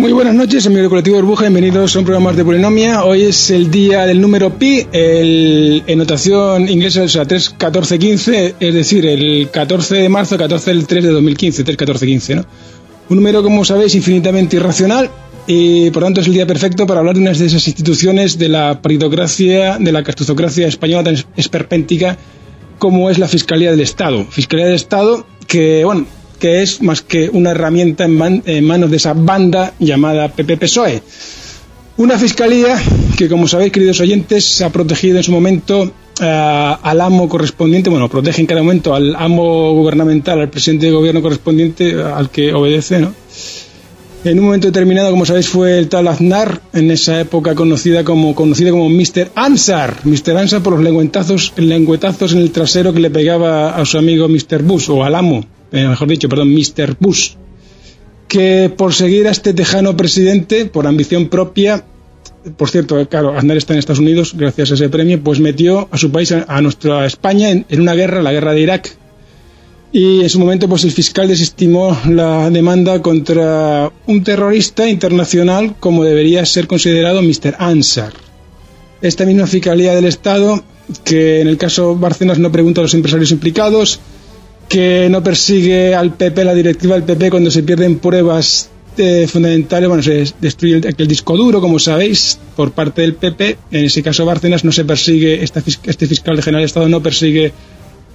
Muy buenas noches, amigo del colectivo Burbuja, bienvenidos a un programa más de polinomia. Hoy es el día del número pi, el, en notación inglesa, o sea, 3, 14, 15, es decir, el 14 de marzo, 14 del 3 de 2015, 3, 14, 15, ¿no? Un número, como sabéis, infinitamente irracional y por tanto es el día perfecto para hablar de una de esas instituciones de la paritocracia, de la castuzocracia española tan esperpéntica como es la Fiscalía del Estado. Fiscalía del Estado que, bueno, que es más que una herramienta en, manos de esa banda llamada PP-PSOE. Una fiscalía que, como sabéis, queridos oyentes, ha protegido en su momento eh, al amo correspondiente, bueno, protege en cada momento al amo gubernamental, al presidente de gobierno correspondiente al que obedece, ¿no? En un momento determinado, como sabéis, fue el tal Aznar, en esa época conocida como, conocido como Mr. Ansar. Mr. Ansar por los lengüetazos, lengüetazos en el trasero que le pegaba a su amigo Mr. Bush, o al amo, eh, mejor dicho, perdón, Mr. Bush, que por seguir a este tejano presidente, por ambición propia, por cierto, claro, Aznar está en Estados Unidos, gracias a ese premio, pues metió a su país, a, nuestra España, en, una guerra, la guerra de Irak. Y en su momento, pues el fiscal desestimó la demanda contra un terrorista internacional como debería ser considerado Mr. Ansar. Esta misma fiscalía del Estado, que en el caso Barcenas no pregunta a los empresarios implicados, que no persigue al PP, la directiva del PP, cuando se pierden pruebas eh, fundamentales, bueno, se destruye el, disco duro, como sabéis, por parte del PP. En ese caso, Bárcenas no se persigue, este fiscal general de Estado no persigue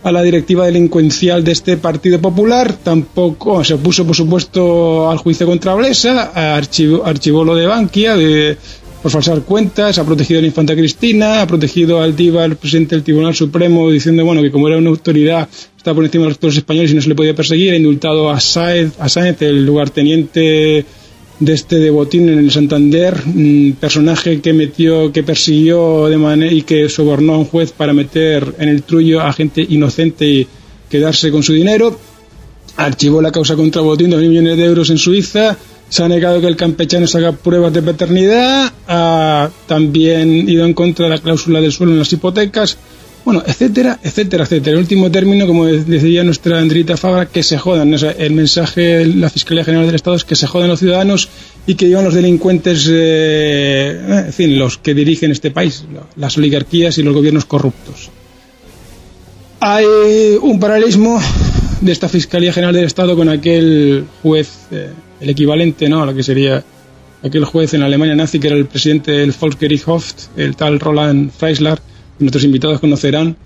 a la directiva delincuencial de este Partido Popular, tampoco se opuso, por supuesto, al juicio contra Blesa, archivó, archivó lo de Bankia, de por falsar cuentas, ha protegido a la infanta Cristina, ha protegido al DIVA, el presidente del Tribunal Supremo, diciendo bueno que como era una autoridad está por encima de los españoles y no se le podía perseguir, ha indultado a Sáenz, a Sáenz el lugarteniente de este de Botín en el Santander, personaje que metió, que persiguió de manera y que sobornó a un juez para meter en el trullo a gente inocente y quedarse con su dinero. Archivó la causa contra Botín, dos mil millones de euros en Suiza. Se ha negado que el campechano haga pruebas de paternidad, ha también ido en contra de la cláusula del suelo en las hipotecas, bueno, etcétera, etcétera, etcétera. El último término, como decía nuestra Andrita Fabra, que se jodan. el mensaje de la Fiscalía General del Estado es que se jodan los ciudadanos y que llevan los delincuentes, eh, en fin, los que dirigen este país, las oligarquías y los gobiernos corruptos. Hay un paralelismo de esta Fiscalía General del Estado con aquel juez. Eh, el equivalente ¿no? a lo que sería aquel juez en Alemania nazi que era el presidente del Volksgerichtshof, el tal Roland Freisler, nuestros invitados conocerán,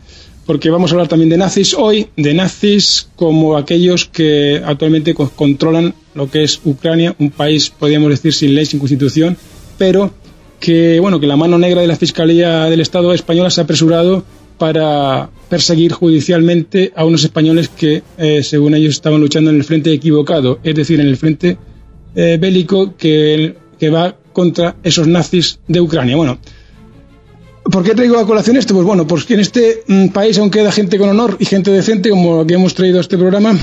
porque vamos a hablar también de nazis hoy, de nazis como aquellos que actualmente controlan lo que es Ucrania, un país, podríamos decir, sin ley, sin constitución, pero que, bueno, que la mano negra de la Fiscalía del Estado española se ha apresurado para perseguir judicialmente a unos españoles que, eh, según ellos, estaban luchando en el frente equivocado, es decir, en el frente eh, bélico que, que va contra esos nazis de Ucrania. Bueno, ¿por qué traigo a colación esto? Pues bueno, porque en este mm, país aún queda gente con honor y gente decente, como que hemos traído a este programa,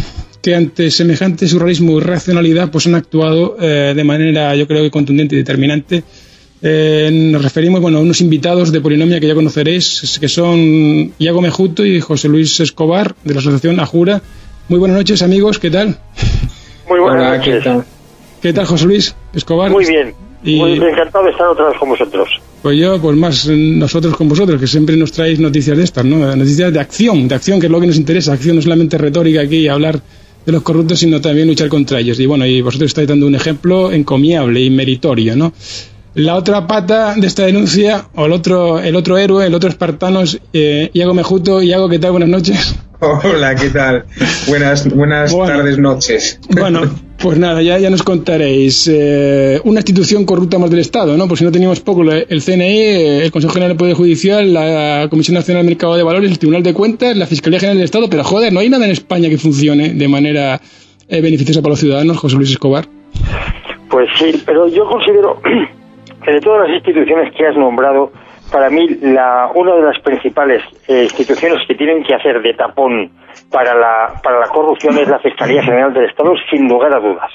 que ante semejante surrealismo y racionalidad, pues han actuado eh, de manera, yo creo que contundente y determinante eh, nos referimos bueno, a unos invitados de Polinomia que ya conoceréis, que son Iago Mejuto y José Luis Escobar, de la Asociación Ajura. Muy buenas noches, amigos, ¿qué tal? Muy buenas noches. ¿qué tal? José Luis Escobar? Muy bien, muy encantado de estar otra vez con vosotros. Pues yo, pues más nosotros con vosotros, que siempre nos traéis noticias de estas, ¿no? Noticias de acción, de acción, que es lo que nos interesa. Acción no solamente retórica aquí y hablar de los corruptos, sino también luchar contra ellos. Y bueno, y vosotros estáis dando un ejemplo encomiable y meritorio, ¿no? La otra pata de esta denuncia, o el otro, el otro héroe, el otro espartano es eh, Iago Mejuto. Iago, ¿qué tal? Buenas noches. Hola, ¿qué tal? Buenas, buenas tardes, noches. Bueno, pues nada, ya, ya nos contaréis. Eh, una institución corrupta más del Estado, ¿no? Por si no teníamos poco, el CNI, el Consejo General del Poder Judicial, la Comisión Nacional del Mercado de Valores, el Tribunal de Cuentas, la Fiscalía General del Estado, pero joder, no hay nada en España que funcione de manera eh, beneficiosa para los ciudadanos, José Luis Escobar. Pues sí, pero yo considero que de todas las instituciones que has nombrado, para mí la, una de las principales eh, instituciones que tienen que hacer de tapón para la, para la corrupción es la Fiscalía General del Estado, sin lugar a dudas.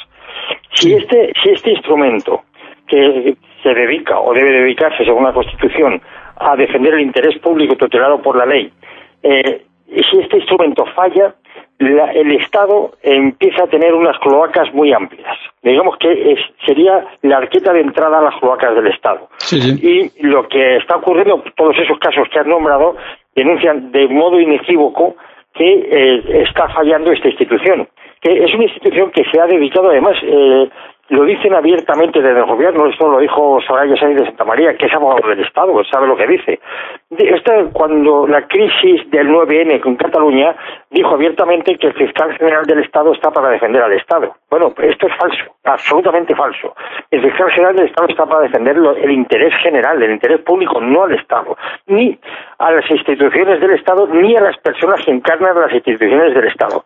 Si este, si este instrumento que se dedica o debe dedicarse, según la Constitución, a defender el interés público tutelado por la ley, eh, si este instrumento falla, el Estado empieza a tener unas cloacas muy amplias. Digamos que sería la arqueta de entrada a las cloacas del Estado. Y lo que está ocurriendo, todos esos casos que has nombrado, denuncian de modo inequívoco que eh, está fallando esta institución, que es una institución que se ha dedicado además eh, lo dicen abiertamente desde el gobierno, esto lo dijo Soraya Sáenz de Santa María, que es abogado del Estado, sabe lo que dice. Cuando la crisis del 9N con Cataluña dijo abiertamente que el fiscal general del Estado está para defender al Estado. Bueno, esto es falso, absolutamente falso. El fiscal general del Estado está para defender el interés general, el interés público, no al Estado, ni a las instituciones del Estado, ni a las personas que encarnan las instituciones del Estado.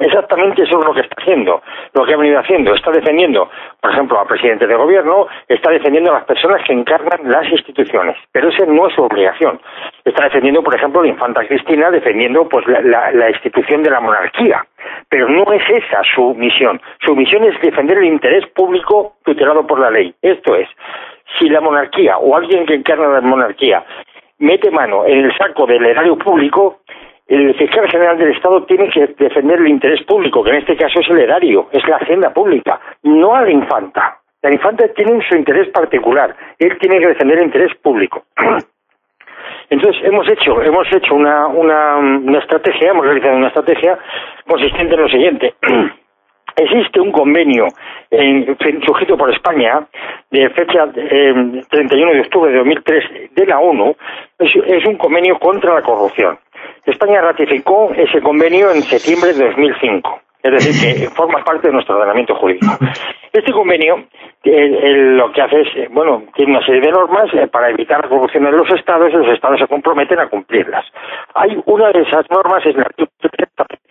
Exactamente eso es lo que está haciendo, lo que ha venido haciendo. Está defendiendo, por ejemplo, al presidente de gobierno, está defendiendo a las personas que encarnan las instituciones, pero esa no es su obligación. Está defendiendo, por ejemplo, la infanta Cristina, defendiendo pues la, institución de la monarquía, pero no es esa su misión. Su misión es defender el interés público tutelado por la ley. Esto es, si la monarquía o alguien que encarna la monarquía mete mano en el saco del erario público, el fiscal general del Estado tiene que defender el interés público, que en este caso es el erario, es la hacienda pública, no a la infanta. La infanta tiene su interés particular, él tiene que defender el interés público. Entonces hemos hecho, hemos hecho una, una, estrategia, hemos realizado una estrategia consistente en lo siguiente. Existe un convenio en, sujeto por España de fecha 31 eh, de octubre de 2003 de la ONU, es un convenio contra la corrupción. España ratificó ese convenio en septiembre de 2005. Es decir, que forma parte de nuestro ordenamiento jurídico. Este convenio lo que hace es, eh, bueno, tiene una serie de normas eh, para evitar la corrupción en los estados y los estados se comprometen a cumplirlas. Hay una de esas normas, es la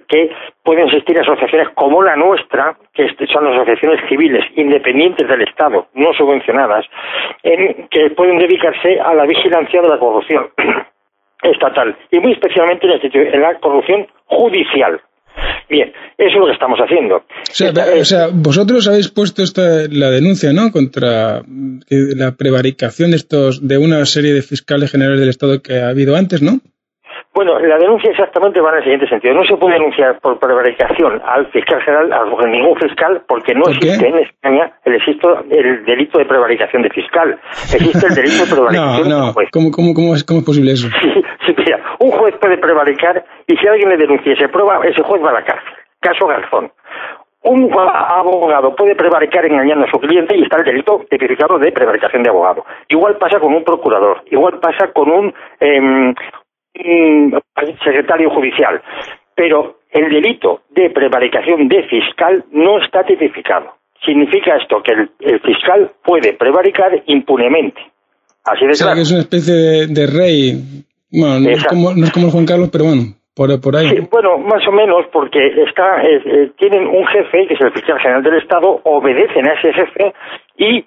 que pueden existir asociaciones como la nuestra, que son asociaciones civiles independientes del Estado, no subvencionadas, en, que pueden dedicarse a la vigilancia de la corrupción. estatal y muy especialmente en la, corrupción judicial. Bien, eso es lo que estamos haciendo. O sea, vosotros habéis puesto esta, la denuncia, ¿no? Contra la prevaricación de estos de una serie de fiscales generales del Estado que ha habido antes, ¿no? Bueno, la denuncia exactamente va en el siguiente sentido. No se puede denunciar por prevaricación al fiscal general, a ningún fiscal, porque no existe en España el, el delito de prevaricación de fiscal. Existe el delito de prevaricación no, no. de juez. ¿Cómo, cómo, cómo, es, ¿Cómo es posible eso? Sí, mira, un juez puede prevaricar y si alguien le denuncia y se prueba, ese juez va a la cárcel. Caso Garzón. Un abogado puede prevaricar engañando a su cliente y está el delito tipificado de prevaricación de abogado. Igual pasa con un procurador, igual pasa con un, eh, secretario judicial. Pero el delito de prevaricación de fiscal no está tipificado. Significa esto que el, fiscal puede prevaricar impunemente. Así de o sea, que es una especie de, rey. Bueno, no es, como, no es, como, Juan Carlos, pero bueno, por, por ahí. bueno, más o menos, porque está, eh, tienen un jefe, que es el fiscal general del Estado, obedecen a ese jefe y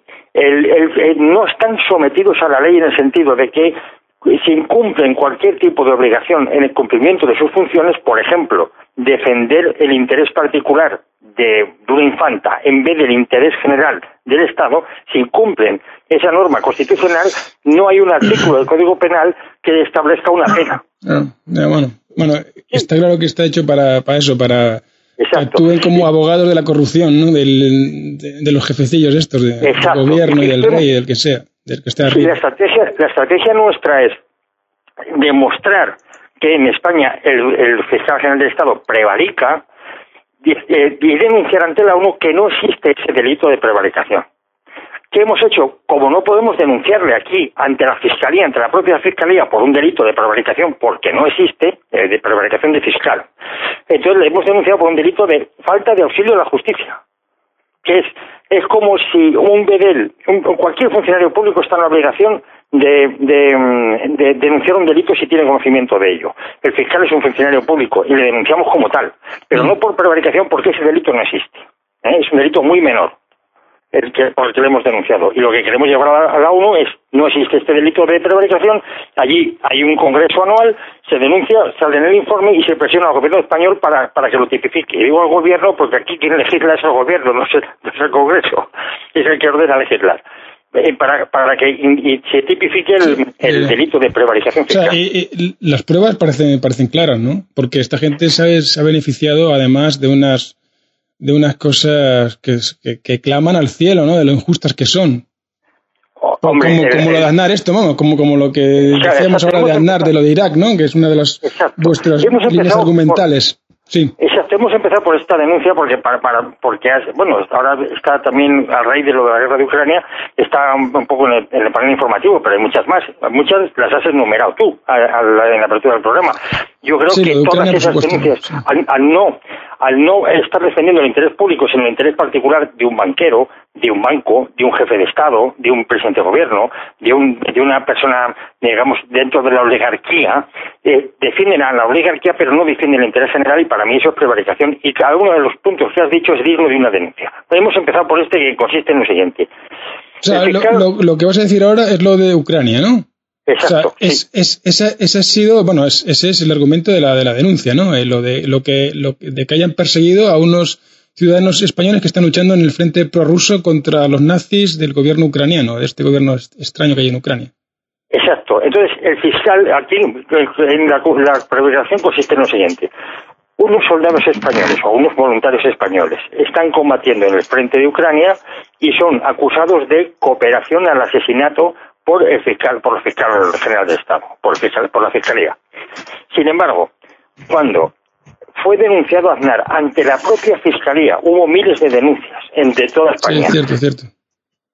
no están sometidos a la ley en el sentido de que si incumplen cualquier tipo de obligación en el cumplimiento de sus funciones, por ejemplo, defender el interés particular de, una infanta en vez del interés general del Estado, si incumplen esa norma constitucional, no hay un artículo del Código Penal que establezca una pena. Ah, bueno, bueno, está claro que está hecho para, para eso, para que actúen como abogados de la corrupción, ¿no? Del, de, los jefecillos estos, del gobierno y del rey y del que sea. Del que esté Sí, la estrategia, la estrategia nuestra es demostrar que en España el, fiscal general del Estado prevarica eh, y, denunciar ante la ONU que no existe ese delito de prevaricación. ¿Qué hemos hecho? Como no podemos denunciarle aquí ante la Fiscalía, ante la propia Fiscalía, por un delito de prevaricación, porque no existe, eh, de prevaricación de fiscal, entonces le hemos denunciado por un delito de falta de auxilio a la justicia, que es, es como si un bedel, cualquier funcionario público está en la obligación de, mm, de, denunciar un delito si tiene conocimiento de ello. El fiscal es un funcionario público y le denunciamos como tal, pero no por prevaricación porque ese delito no existe. ¿eh? Es un delito muy menor el que, por el que le hemos denunciado. Y lo que queremos llevar a la ONU es, no existe este delito de prevaricación, allí hay un congreso anual, se denuncia, sale en el informe y se presiona al gobierno español para, para que lo tipifique. Y digo al gobierno porque aquí quien legisla es el gobierno, no es el, congreso, es el que ordena legislar. Eh, para, para que se tipifique el, delito de prevaricación fiscal. O sea, y, las pruebas parecen, parecen claras, ¿no? Porque esta gente se ha beneficiado además de unas de unas cosas que, que, claman al cielo, ¿no? De lo injustas que son. como, como lo de Aznar esto, vamos, como, como lo que decíamos ahora de Aznar, de lo de Irak, ¿no? Que es una de las vuestras líneas argumentales. Sí. Exacto, hemos empezado por esta denuncia porque para, para porque bueno, ahora está también a raíz de lo de la guerra de Ucrania, está un, poco en el, panel informativo, pero hay muchas más, muchas las has enumerado tú en la apertura del programa. Yo creo que todas esas denuncias, al, no, al no estar defendiendo el interés público, sino el interés particular de un banquero, de un banco, de un jefe de Estado, de un presidente de gobierno, de, un, de una persona, digamos, dentro de la oligarquía, eh, defienden a la oligarquía pero no defienden el interés general y para mí eso es prevaricación y cada uno de los puntos que has dicho es digno de una denuncia. Hemos empezado por este que consiste en lo siguiente. O sea, lo, que vas a decir ahora es lo de Ucrania, ¿no? Exacto. O sea, es, es, ese, ha sido, bueno, ese es el argumento de la, de la denuncia, ¿no? Eh, lo de lo que, lo, de que hayan perseguido a unos ciudadanos españoles que están luchando en el frente prorruso contra los nazis del gobierno ucraniano, de este gobierno extraño que hay en Ucrania. Exacto. Entonces, el fiscal, aquí en la, la prevaricación consiste en lo siguiente. Unos soldados españoles o unos voluntarios españoles están combatiendo en el frente de Ucrania y son acusados de cooperación al asesinato por el fiscal, por el fiscal general de Estado, por, por la fiscalía. Sin embargo, cuando fue denunciado Aznar ante la propia fiscalía, hubo miles de denuncias entre toda España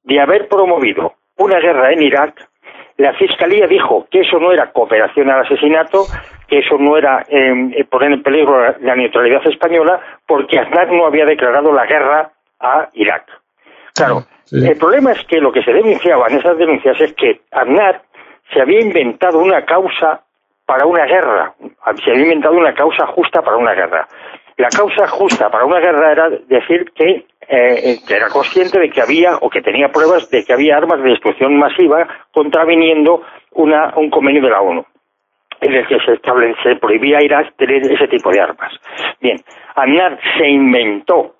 de haber promovido una guerra en Irak. La fiscalía dijo que eso no era cooperación al asesinato, que eso no era em, eh, poner en peligro la neutralidad española, porque Aznar no había declarado la guerra a Irak. Claro, el problema es que lo que se denunciaba en esas denuncias es que Aznar se había inventado una causa para una guerra, se había inventado una causa justa para una guerra. La causa justa para una guerra era decir que, eh, era consciente de que había o que tenía pruebas de que había armas de destrucción masiva contraviniendo una, un convenio de la ONU en el que se, establece, prohibía a Irak tener ese tipo de armas. Bien, Aznar se inventó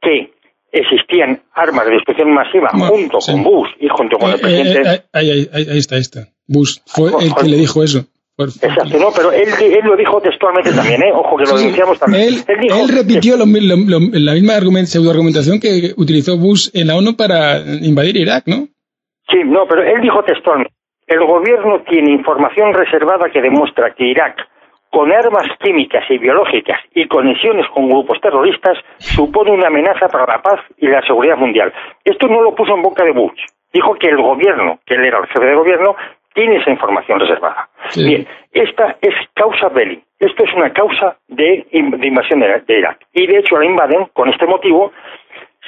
que existían armas de destrucción masiva junto con Bush y junto con el eh, presidente. Eh, ahí, ahí, ahí, está, ahí está. Bush fue el que le dijo eso. Exacto, no, pero él, él, lo dijo textualmente también, ¿eh? Ojo que lo denunciamos también. Él, él, repitió la misma argument, pseudoargumentación que utilizó Bush en la ONU para invadir Irak, ¿no? Sí, no, pero él dijo textualmente, el gobierno tiene información reservada que demuestra que Irak con armas químicas y biológicas y conexiones con grupos terroristas supone una amenaza para la paz y la seguridad mundial. Esto no lo puso en boca de Bush. Dijo que el gobierno, que él era el jefe de gobierno, tiene esa información reservada. Bien, esta es causa belli. Esto es una causa de, invasión de, Irak. Y de hecho la invaden con este motivo.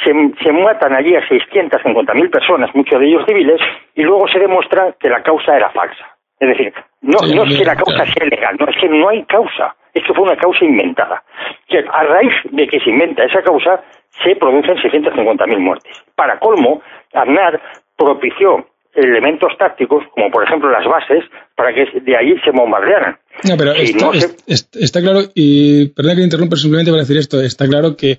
Se, se matan allí a 650.000 personas, muchos de ellos civiles, y luego se demuestra que la causa era falsa. Es decir, no, no es que la causa sea legal, no es que no hay causa, es que fue una causa inventada. Que a raíz de que se inventa esa causa, se producen 650.000 muertes. Para colmo, Aznar propició elementos tácticos, como por ejemplo las bases, para que de ahí se bombardearan. No, pero está, claro, y perdón que interrumpa simplemente para decir esto, está claro que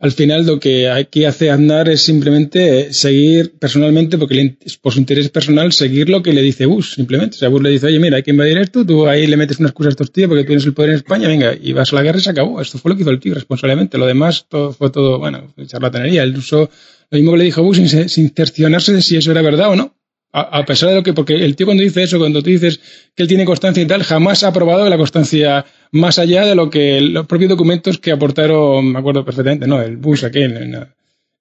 al final lo que aquí hace Aznar es simplemente seguir personalmente, porque por su interés personal, seguir lo que le dice Bush, simplemente. O sea, Bush le dice, oye, mira, hay que invadir esto, tú ahí le metes una excusa a estos tíos porque tienes el poder en España, venga, y vas a la guerra y se acabó. Esto fue lo que hizo el tío responsablemente. Lo demás todo, fue todo, bueno, charlatanería. Él usó lo mismo que le dijo Bush sin, sin cerciorarse de si eso era verdad o no. A, pesar de lo que, porque el tío cuando dice eso, cuando tú dices que él tiene constancia y tal, jamás ha probado la constancia más allá de lo que los propios documentos que aportaron, me acuerdo perfectamente, ¿no? El Bush aquel,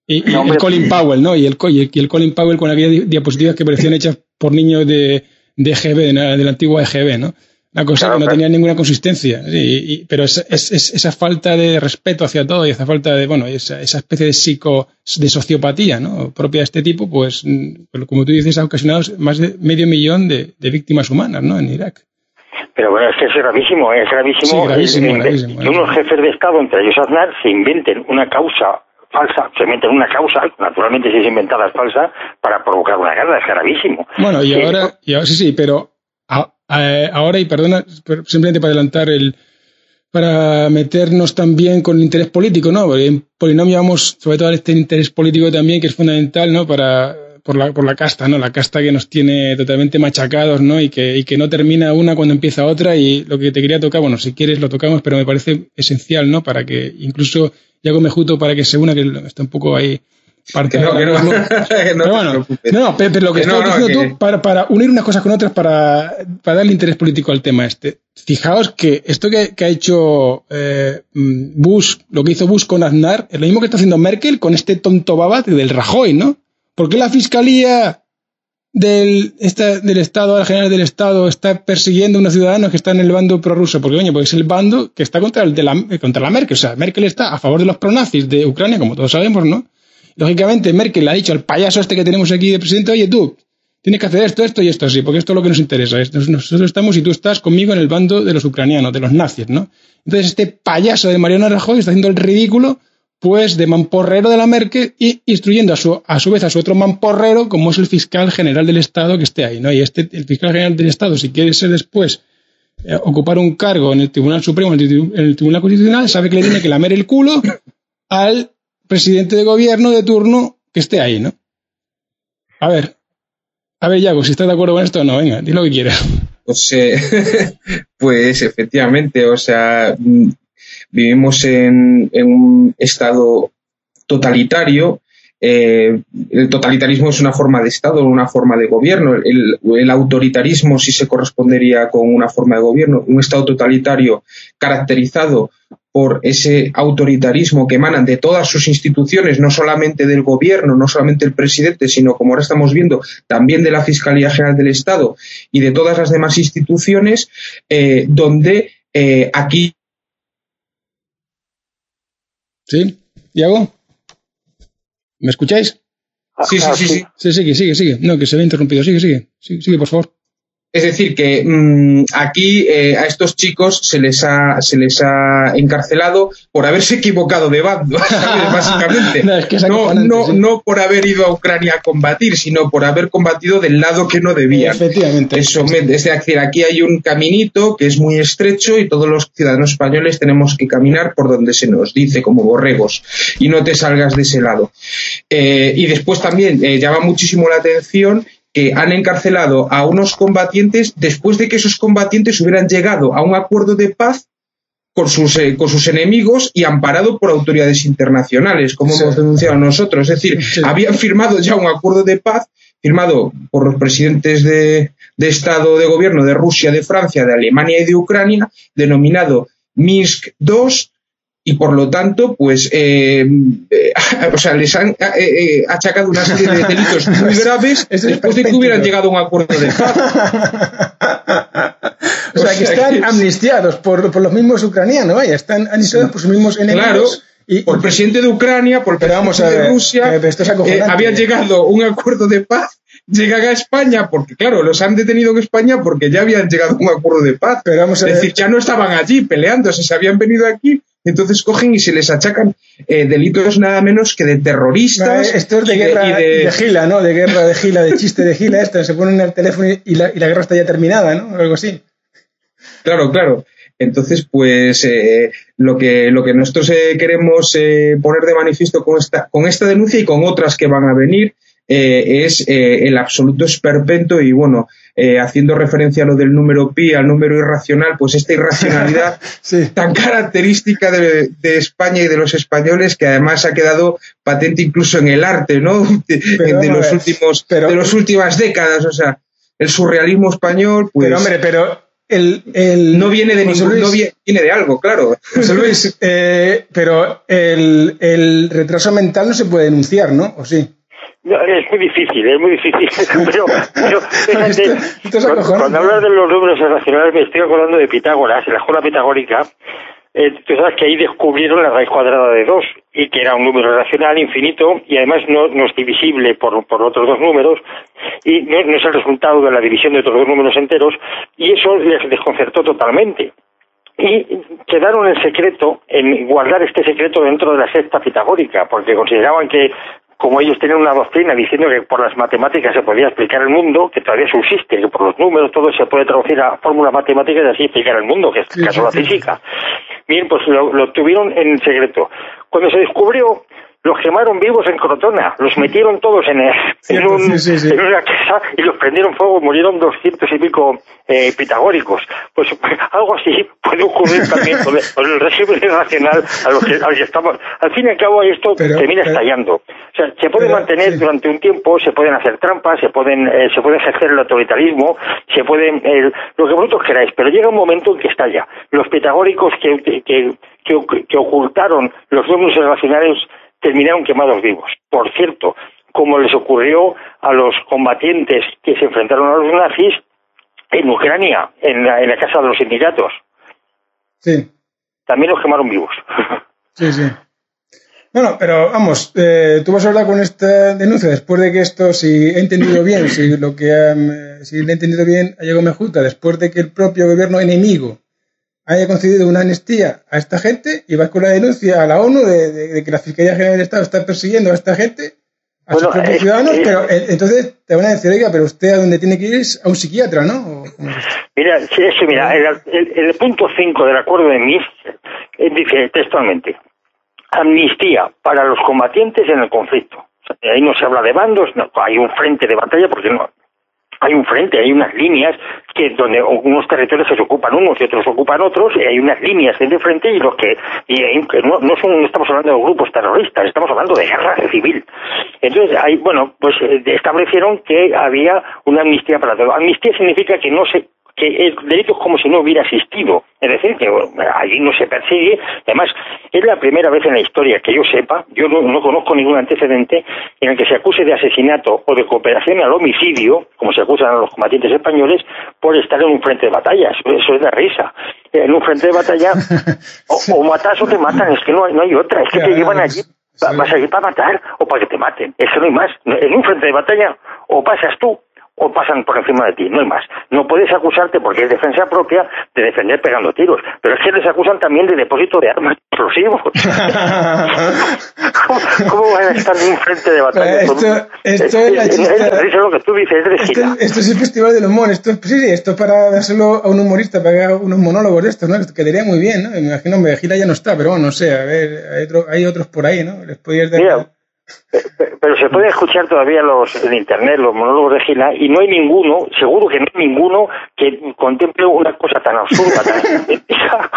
y, el Colin Powell, ¿no? Y el, y el Colin Powell con aquellas diapositivas que parecían hechas por niños de, de EGB, de la antigua EGB, ¿no? Una cosa que no tenía ninguna consistencia. pero es, esa falta de respeto hacia todo y esa falta de, bueno, esa, esa especie de psico, de sociopatía, ¿no? Propia de este tipo, pues, pues, como tú dices, ha ocasionado más de medio millón de, víctimas humanas, ¿no? En Irak. Pero bueno, es que es gravísimo, es gravísimo, que unos jefes de Estado, entre ellos Aznar, se inventen una causa falsa, se meten una causa, naturalmente si es inventada es falsa, para provocar una guerra, es gravísimo. Bueno, y ahora, y ahora sí, sí, pero eh, ahora, y perdona, simplemente para adelantar el para meternos también con el interés político, ¿no? En Polinomio vamos sobre todo a este interés político también que es fundamental, ¿no? Para por la, por la casta, ¿no? La casta que nos tiene totalmente machacados, ¿no? Y que, y que no termina una cuando empieza otra y lo que te quería tocar, bueno, si quieres lo tocamos, pero me parece esencial, ¿no? Para que incluso Yago Mejuto para que se una, que está un poco ahí parte no, no, no, pero bueno, no, pero, lo que estás diciendo tú, para, para, unir unas cosas con otras, para, para, darle interés político al tema este. Fijaos que esto que, que ha hecho eh, Bush, lo que hizo Bush con Aznar, es lo mismo que está haciendo Merkel con este tonto babat del Rajoy, ¿no? ¿Por qué la fiscalía del, esta, del Estado, la general del Estado, está persiguiendo a unos ciudadanos que están en el bando prorruso? Porque, coño, pues es el bando que está contra, el de la, contra la Merkel. O sea, Merkel está a favor de los pronazis de Ucrania, como todos sabemos, ¿no? Lógicamente, Merkel le ha dicho al payaso este que tenemos aquí de presidente, oye tú, tienes que hacer esto, esto y esto así, porque esto es lo que nos interesa. Nosotros estamos y tú estás conmigo en el bando de los ucranianos, de los nazis, ¿no? Entonces este payaso de Mariano Rajoy está haciendo el ridículo, pues, de mamporrero de la Merkel y instruyendo a su, a su vez a su otro mamporrero, como es el fiscal general del Estado que esté ahí, ¿no? Y este, el fiscal general del Estado, si quiere ser después eh, ocupar un cargo en el Tribunal Supremo, en el, Tribunal Constitucional, sabe que le tiene que lamer el culo al presidente de gobierno de turno que esté ahí, ¿no? A ver, a ver, Yago, si estás de acuerdo con esto o no, venga, di lo que quieras. Pues, eh, pues efectivamente, o sea, mm, vivimos en, un estado totalitario. Eh, el totalitarismo es una forma de Estado, una forma de gobierno. El, el, autoritarismo sí se correspondería con una forma de gobierno. Un Estado totalitario caracterizado por ese autoritarismo que emanan de todas sus instituciones, no solamente del gobierno, no solamente el presidente, sino como ahora estamos viendo, también de la Fiscalía General del Estado y de todas las demás instituciones, eh, donde eh, aquí. ¿Sí? ¿Diego? ¿Me escucháis? Sí, sí, sí, sí. Sí, sigue, sigue, sigue. No, que se ve interrumpido. Sigue, sigue. Sigue, sigue por favor. Es decir, que mm, aquí eh, a estos chicos se les, ha, se les ha encarcelado por haberse equivocado de bando, básicamente. no, no, no, por haber ido a Ucrania a combatir, sino por haber combatido del lado que no debían. Efectivamente. Eso, es decir, aquí hay un caminito que es muy estrecho y todos los ciudadanos españoles tenemos que caminar por donde se nos dice, como borregos, y no te salgas de ese lado. Eh, y después también eh, llama muchísimo la atención que han encarcelado a unos combatientes después de que esos combatientes hubieran llegado a un acuerdo de paz con sus, eh, con sus enemigos y amparado por autoridades internacionales, como hemos denunciado nosotros. Es decir, habían firmado ya un acuerdo de paz firmado por los presidentes de, de Estado de Gobierno de Rusia, de Francia, de Alemania y de Ucrania, denominado Minsk II, y por lo tanto, pues, eh, eh, o sea, les han eh, achacado una serie de delitos muy graves después de que hubieran llegado a un acuerdo de paz. o sea, que están amnistiados por, por, los mismos ucranianos, vaya, están amnistiados por sus mismos enemigos. Claro. Y, por el presidente de Ucrania, por el presidente de Rusia, había llegado un acuerdo de paz llegan a España, porque claro, los han detenido en España porque ya habían llegado a un acuerdo de paz. Pero vamos a es decir, ya no estaban allí peleándose, se habían venido aquí entonces cogen y se les achacan eh, delitos nada menos que de terroristas. esto es de guerra de, gila, ¿no? De guerra de gila, de chiste de gila, esto, se ponen el teléfono y la, guerra está ya terminada, ¿no? algo así. Claro, claro. Entonces, pues eh, lo, que, lo que nosotros eh, queremos poner de manifiesto con esta, con esta denuncia y con otras que van a venir es el absoluto esperpento y, bueno, eh, haciendo referencia a lo del número pi, al número irracional, pues esta irracionalidad tan característica de, España y de los españoles que además ha quedado patente incluso en el arte, ¿no? De, los últimos, de las últimas décadas, o sea, el surrealismo español, pues. Pero hombre, pero el, no viene de ningún, no viene, de algo, claro. José Luis, eh, pero el, el retraso mental no se puede denunciar, ¿no? ¿O sí? Es muy difícil, es muy difícil. Pero, cuando, hablas de los números irracionales, me estoy acordando de Pitágoras, en la escuela pitagórica. Eh, tú sabes que ahí descubrieron la raíz cuadrada de 2 y que era un número racional infinito y además no, no es divisible por, por otros dos números y no, no es el resultado de la división de otros dos números enteros y eso les desconcertó totalmente y quedaron en secreto, en guardar este secreto dentro de la secta pitagórica, porque consideraban que como ellos tienen una doctrina diciendo que por las matemáticas se podía explicar el mundo, que todavía subsiste, que por los números todo se puede traducir a fórmulas matemáticas y así explicar el mundo, que es el caso de la física. Bien, pues lo, lo tuvieron en secreto. Cuando se descubrió los quemaron vivos en Crotona, los metieron todos en, en, una casa y los prendieron fuego, murieron doscientos y pico eh, pitagóricos. Pues algo así puede ocurrir también con el, régimen nacional a lo que, al que estamos. Al fin y al cabo esto termina estallando. Sea, se puede mantener durante un tiempo, se pueden hacer trampas, se pueden, eh, se puede ejercer el autoritarismo, se pueden, lo que vosotros queráis, pero llega un momento en que estalla. Los pitagóricos que, que, que, que ocultaron los números racionales terminaron quemados vivos. Por cierto, como les ocurrió a los combatientes que se enfrentaron a los nazis en Ucrania, en la, casa de los sindicatos. Sí. También los quemaron vivos. Sí, sí. Bueno, pero vamos, eh, tú vas a hablar con esta denuncia después de que esto, si he entendido bien, si lo que si le he entendido bien a Diego Mejuta, después de que el propio gobierno enemigo haya concedido una amnistía a esta gente y vas con la denuncia a la ONU de, que la Fiscalía General del Estado está persiguiendo a esta gente, a sus propios eh, ciudadanos, eh, pero eh, entonces te van a decir, oiga, pero usted a dónde tiene que ir es a un psiquiatra, ¿no? mira, eso, mira, el, punto 5 del acuerdo de Minsk dice textualmente, amnistía para los combatientes en el conflicto. ahí no se habla de bandos, no, hay un frente de batalla porque no, hay un frente, hay unas líneas que donde unos territorios se ocupan unos y otros ocupan otros, y hay unas líneas de frente y los que y no, no, son, estamos hablando de grupos terroristas, estamos hablando de guerra civil. Entonces, hay, bueno, pues eh, establecieron que había una amnistía para todo. Amnistía significa que no se que el delito es como si no hubiera existido. Es decir, que allí no se persigue. Además, es la primera vez en la historia que yo sepa, yo no, conozco ningún antecedente en el que se acuse de asesinato o de cooperación al homicidio, como se acusan a los combatientes españoles, por estar en un frente de batalla. Eso es de risa. En un frente de batalla, o, matas o te matan, es que no hay, no hay otra, es que te llevan allí vas a ir para matar o para que te maten. Eso no hay más. En un frente de batalla o pasas tú o pasan por encima de ti, no hay más. No puedes acusarte, porque es defensa propia, de defender pegando tiros, pero es que les acusan también de depósito de armas explosivos. ¿Cómo, van a estar en un frente de batalla? Esto, esto es, la lo que tú dices, es esto, esto, es el Festival del Humor, esto, sí, esto para dárselo a un humorista, para que haga unos monólogos de esto, ¿no? Esto quedaría muy bien, ¿no? Me imagino que Gila ya no está, pero bueno, no sé, a ver, hay, otro, hay otros por ahí, ¿no? Les podías dar... Pero se puede escuchar todavía los en internet los monólogos de Gila y no hay ninguno, seguro que no hay ninguno que contemple una cosa tan absurda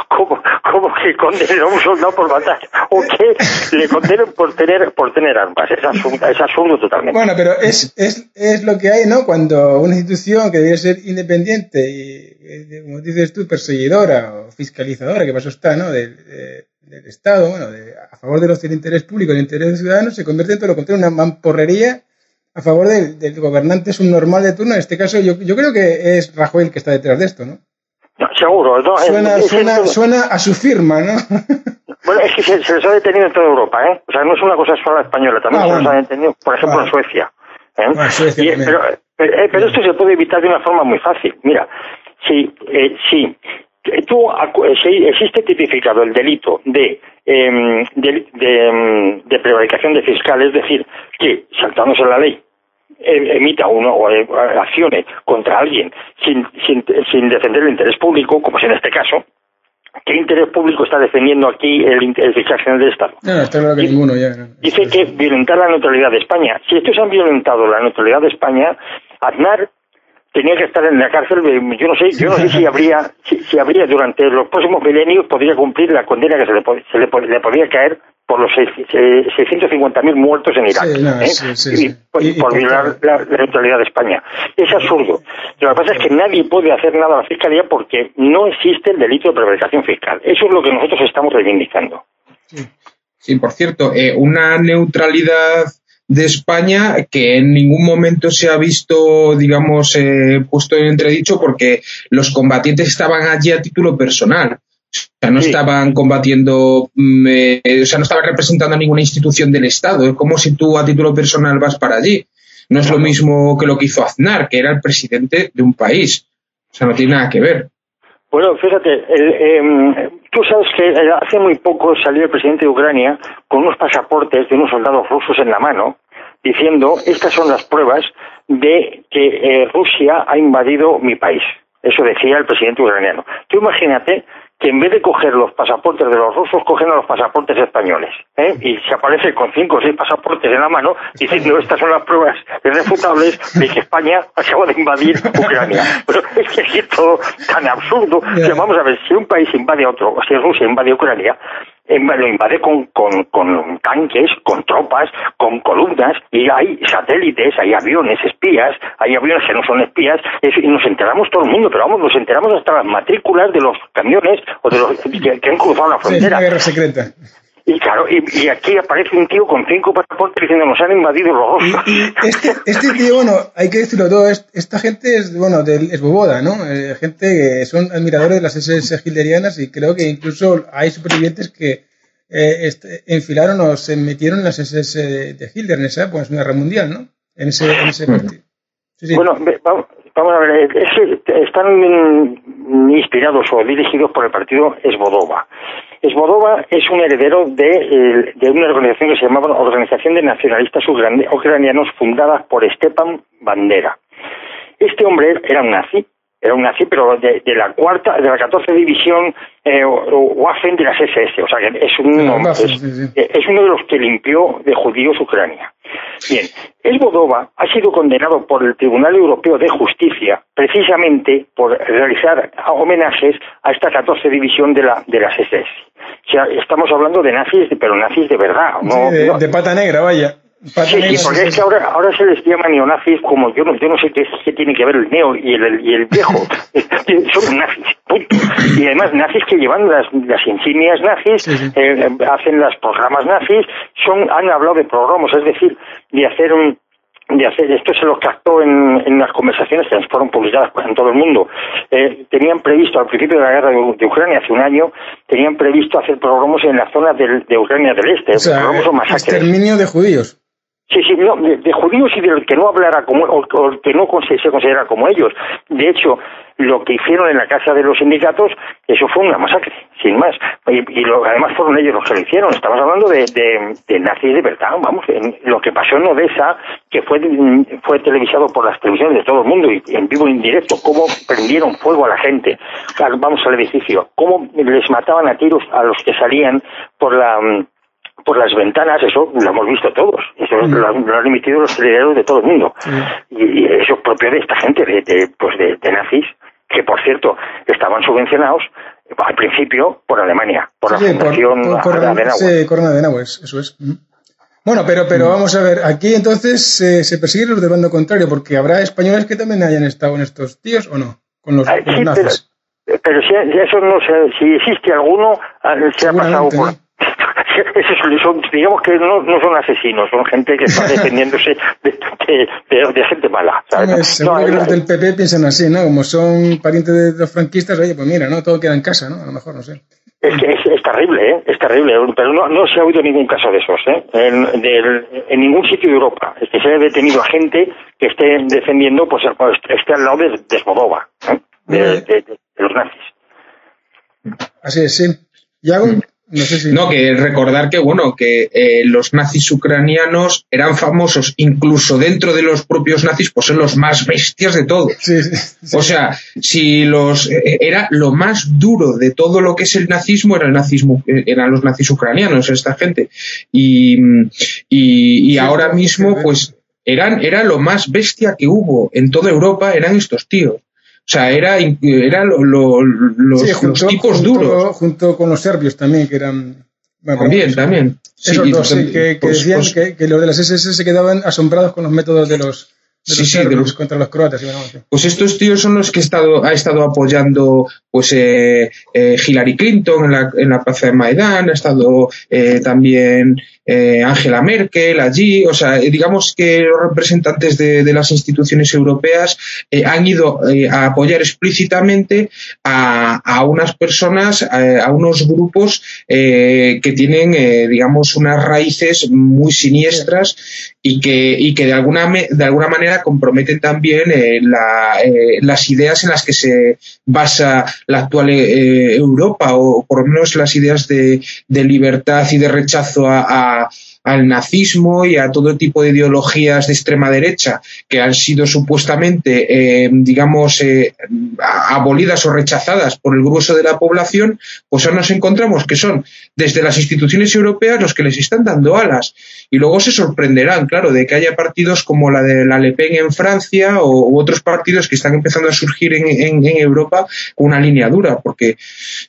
como, como que condenen a un soldado por matar o que le condenen por tener por tener armas. Es absurdo, es absurdo totalmente. Bueno, pero es, es, es lo que hay, ¿no? Cuando una institución que debe ser independiente y, como dices tú, perseguidora o fiscalizadora, que pasó está, ¿no? de, del Estado, bueno, a favor de los del interés público y el interés ciudadanos, se convierte en todo lo contrario, una mamporrería a favor del, gobernante subnormal de turno. En este caso, yo, yo creo que es Rajoy el que está detrás de esto, ¿no? seguro, ¿no? Suena, suena, suena a su firma, ¿no? Bueno, es que se, les ha detenido en toda Europa, ¿eh? O sea, no es una cosa solo española, también ah, se les ha detenido, por ejemplo, en Suecia. ¿eh? Suecia pero, eh, pero, esto se puede evitar de una forma muy fácil. Mira, si, eh, si tú, existe tipificado el delito de, em, em, de, prevaricación de fiscal, es decir, que saltándose la ley em, emita uno o eh, accione contra alguien sin, sin, sin, defender el interés público, como es en este caso, ¿qué interés público está defendiendo aquí el, fiscal general del Estado? Dice que violentar la neutralidad de España. Si estos han violentado la neutralidad de España, Aznar tenía que estar en la cárcel. Yo no sé, yo no sé si habría, si, habría durante los próximos milenios podría cumplir la condena que se le, se le, le podría caer por los 650.000 muertos en Irak ¿eh? y, por, violar la, neutralidad de España. Es absurdo. Lo que pasa es que nadie puede hacer nada a la Fiscalía porque no existe el delito de prevaricación fiscal. Eso es lo que nosotros estamos reivindicando. Sí, por cierto, eh, una neutralidad de España que en ningún momento se ha visto, digamos, eh, puesto en entredicho porque los combatientes estaban allí a título personal. O sea, no estaban combatiendo, mm, eh, o sea, no estaban representando a ninguna institución del Estado. Es como si tú a título personal vas para allí. No es lo mismo que lo que hizo Aznar, que era el presidente de un país. O sea, no tiene nada que ver. Bueno, fíjate, em, tú sabes que eh, hace muy poco salió el presidente de Ucrania con unos pasaportes de unos soldados rusos en la mano, diciendo, estas son las pruebas de que eh, Rusia ha invadido mi país. Eso decía el presidente ucraniano. Tú imagínate que en vez de coger los pasaportes de los rusos, cogen a los pasaportes españoles. ¿eh? Y se aparece con cinco o seis pasaportes en la mano diciendo estas son las pruebas irrefutables de que España acaba de invadir Ucrania. Pero es que es todo tan absurdo que vamos a ver, si un país invade a otro, o si Rusia invade Ucrania, lo invade con, con, con, tanques, con tropas, con columnas, y hay satélites, hay aviones espías, hay aviones que no son espías, y nos enteramos todo el mundo, pero vamos, nos enteramos hasta las matrículas de los camiones o de los que, han cruzado la frontera. Sí, guerra secreta. Y claro, y, aquí aparece un tío con cinco pasaportes diciendo nos han invadido los rusos. este, este tío, bueno, hay que decirlo todo, esta gente es, bueno, del, es boboda, ¿no? Eh, gente que son admiradores de las SS hilderianas y creo que incluso hay supervivientes que eh, este, enfilaron o se metieron en las SS de Hitler en esa época, en Guerra Mundial, ¿no? En ese, en ese partido. Bueno, vamos, vamos, a ver, es que están inspirados o dirigidos por el partido Esbodova. Esbodova es un heredero de, de, una organización que se llamaba Organización de Nacionalistas Ucranianos fundada por Stepan Bandera. Este hombre era un nazi, era un nazi, pero de, la cuarta, de la 14 división eh, Waffen de las SS, o sea que es, un, es, uno de los que limpió de judíos Ucrania. Bien, Esbodova ha sido condenado por el Tribunal Europeo de Justicia precisamente por realizar homenajes a esta 14 división de, la, de las SS. O sea, estamos hablando de nazis, pero nazis de verdad. No, de, pata negra, vaya. Sí, sí, porque es que ahora, ahora se les llama neonazis como yo no, yo no sé qué, qué tiene que ver el neo y el, y el viejo. Son nazis, punto. Y además nazis que llevan las, las insignias nazis, eh, hacen los programas nazis, son, han hablado de programas, es decir, de hacer un, de hacer, esto se lo captó en, en, las conversaciones que fueron publicadas en todo el mundo. Eh, tenían previsto, al principio de la guerra de, Ucrania, hace un año, tenían previsto hacer programas en la zona de, Ucrania del Este, o Exterminio de judíos. Sí, sí, no, de, judíos y del que no hablara como, o, que no se considera como ellos. De hecho, lo que hicieron en la casa de los sindicatos, eso fue una masacre, sin más. Y, además fueron ellos los que lo hicieron. Estamos hablando de, de, nazis de verdad, vamos. lo que pasó en Odessa, que fue, fue televisado por las televisiones de todo el mundo y en vivo en directo, cómo prendieron fuego a la gente, vamos al edificio, cómo les mataban a tiros a los que salían por la por las ventanas, eso lo hemos visto todos, eso lo, han, emitido los telediarios de todo el mundo. Y, eso es propio de esta gente, de, pues de, nazis, que por cierto estaban subvencionados al principio por Alemania, por la Fundación por, Adenauer. eso es. Bueno, pero, pero vamos a ver, aquí entonces se persiguen los del bando contrario, porque habrá españoles que también hayan estado en estos tíos o no, con los, nazis. Pero, si eso no sé, si existe alguno, ah, se ha pasado por, son, digamos que no, no, son asesinos, son gente que está defendiéndose de, de, gente mala. seguro que los del PP piensan así, ¿no? Como son parientes de los franquistas, oye, pues mira, ¿no? Todo queda en casa, ¿no? A lo mejor, no sé. Es que es, terrible, ¿eh? Es terrible, pero no, no se ha oído ningún caso de esos, ¿eh? En, en ningún sitio de Europa. Es que se ha detenido a gente que esté defendiendo, pues, pues esté al lado de, de ¿eh? de, los nazis. Así es, sí. ¿Y algo? No, que recordar que, bueno, que eh, los nazis ucranianos eran famosos incluso dentro de los propios nazis por ser los más bestias de todos. O sea, si los eh, era lo más duro de todo lo que es el nazismo era el nazismo, eh, eran los nazis ucranianos, esta gente. Y, y, ahora mismo, pues eran, era lo más bestia que hubo en toda Europa, eran estos tíos. O sea, era, era lo, los, tipos duros. Junto con los serbios también, que eran. también, también. Sí, que, pues, decían pues que, que, los de las SS se quedaban asombrados con los métodos de los, sí, sí, de los, contra los croatas. Pues estos tíos son los que estado, ha estado apoyando pues eh, eh, Hillary Clinton en la, en la plaza de Maidán, ha estado eh, también eh, Angela Merkel allí, o sea, digamos que los representantes de, las instituciones europeas eh, han ido eh, a apoyar explícitamente a, unas personas, a, unos grupos que tienen, digamos, unas raíces muy siniestras y que, y que de, alguna, de alguna manera comprometen también la, las ideas en las que se basa la actual Europa, o por lo menos las ideas de, de libertad y de rechazo a al nazismo y a todo tipo de ideologías de extrema derecha que han sido supuestamente, eh, digamos, eh, abolidas o rechazadas por el grueso de la población, pues ahora nos encontramos que son desde las instituciones europeas los que les están dando alas. Y luego se sorprenderán, claro, de que haya partidos como la de la Le Pen en Francia o u otros partidos que están empezando a surgir en, en, Europa con una línea dura, porque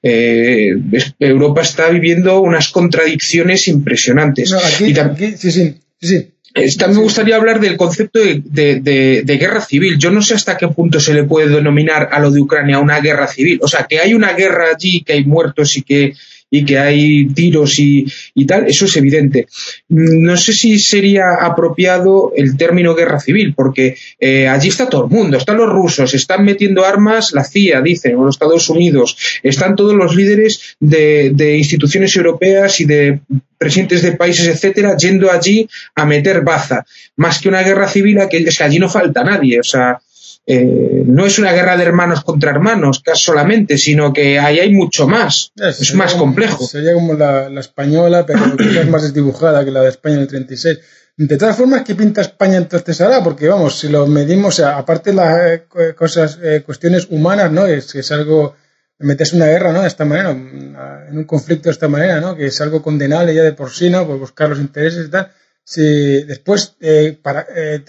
eh, Europa está viviendo unas contradicciones impresionantes sí, sí, sí. También me gustaría hablar del concepto de, guerra civil. Yo no sé hasta qué punto se le puede denominar a lo de Ucrania una guerra civil. O sea, que hay una guerra allí, que hay muertos y que, y que hay tiros y, tal, eso es evidente. No sé si sería apropiado el término guerra civil, porque eh, allí está todo el mundo, están los rusos, están metiendo armas, la CIA, dicen, o los Estados Unidos, están todos los líderes de, de instituciones europeas y de presidentes de países, etcétera, yendo allí a meter baza. Más que una guerra civil, que, allí no falta nadie. O sea, eh, no es una guerra de hermanos contra hermanos solamente, sino que ahí hay mucho más. Es, más complejo. Sería como la, española, pero es más desdibujada que la de España del 36. De todas formas, ¿qué pinta España entonces ahora? Porque vamos, si lo medimos, aparte de las eh, cosas, eh, cuestiones humanas, ¿no? Es, es algo metes una guerra, ¿no? De esta manera, en un conflicto de esta manera, ¿no? Que es algo condenable ya de por sí, ¿no? Por buscar los intereses y tal. Si después eh, para, eh,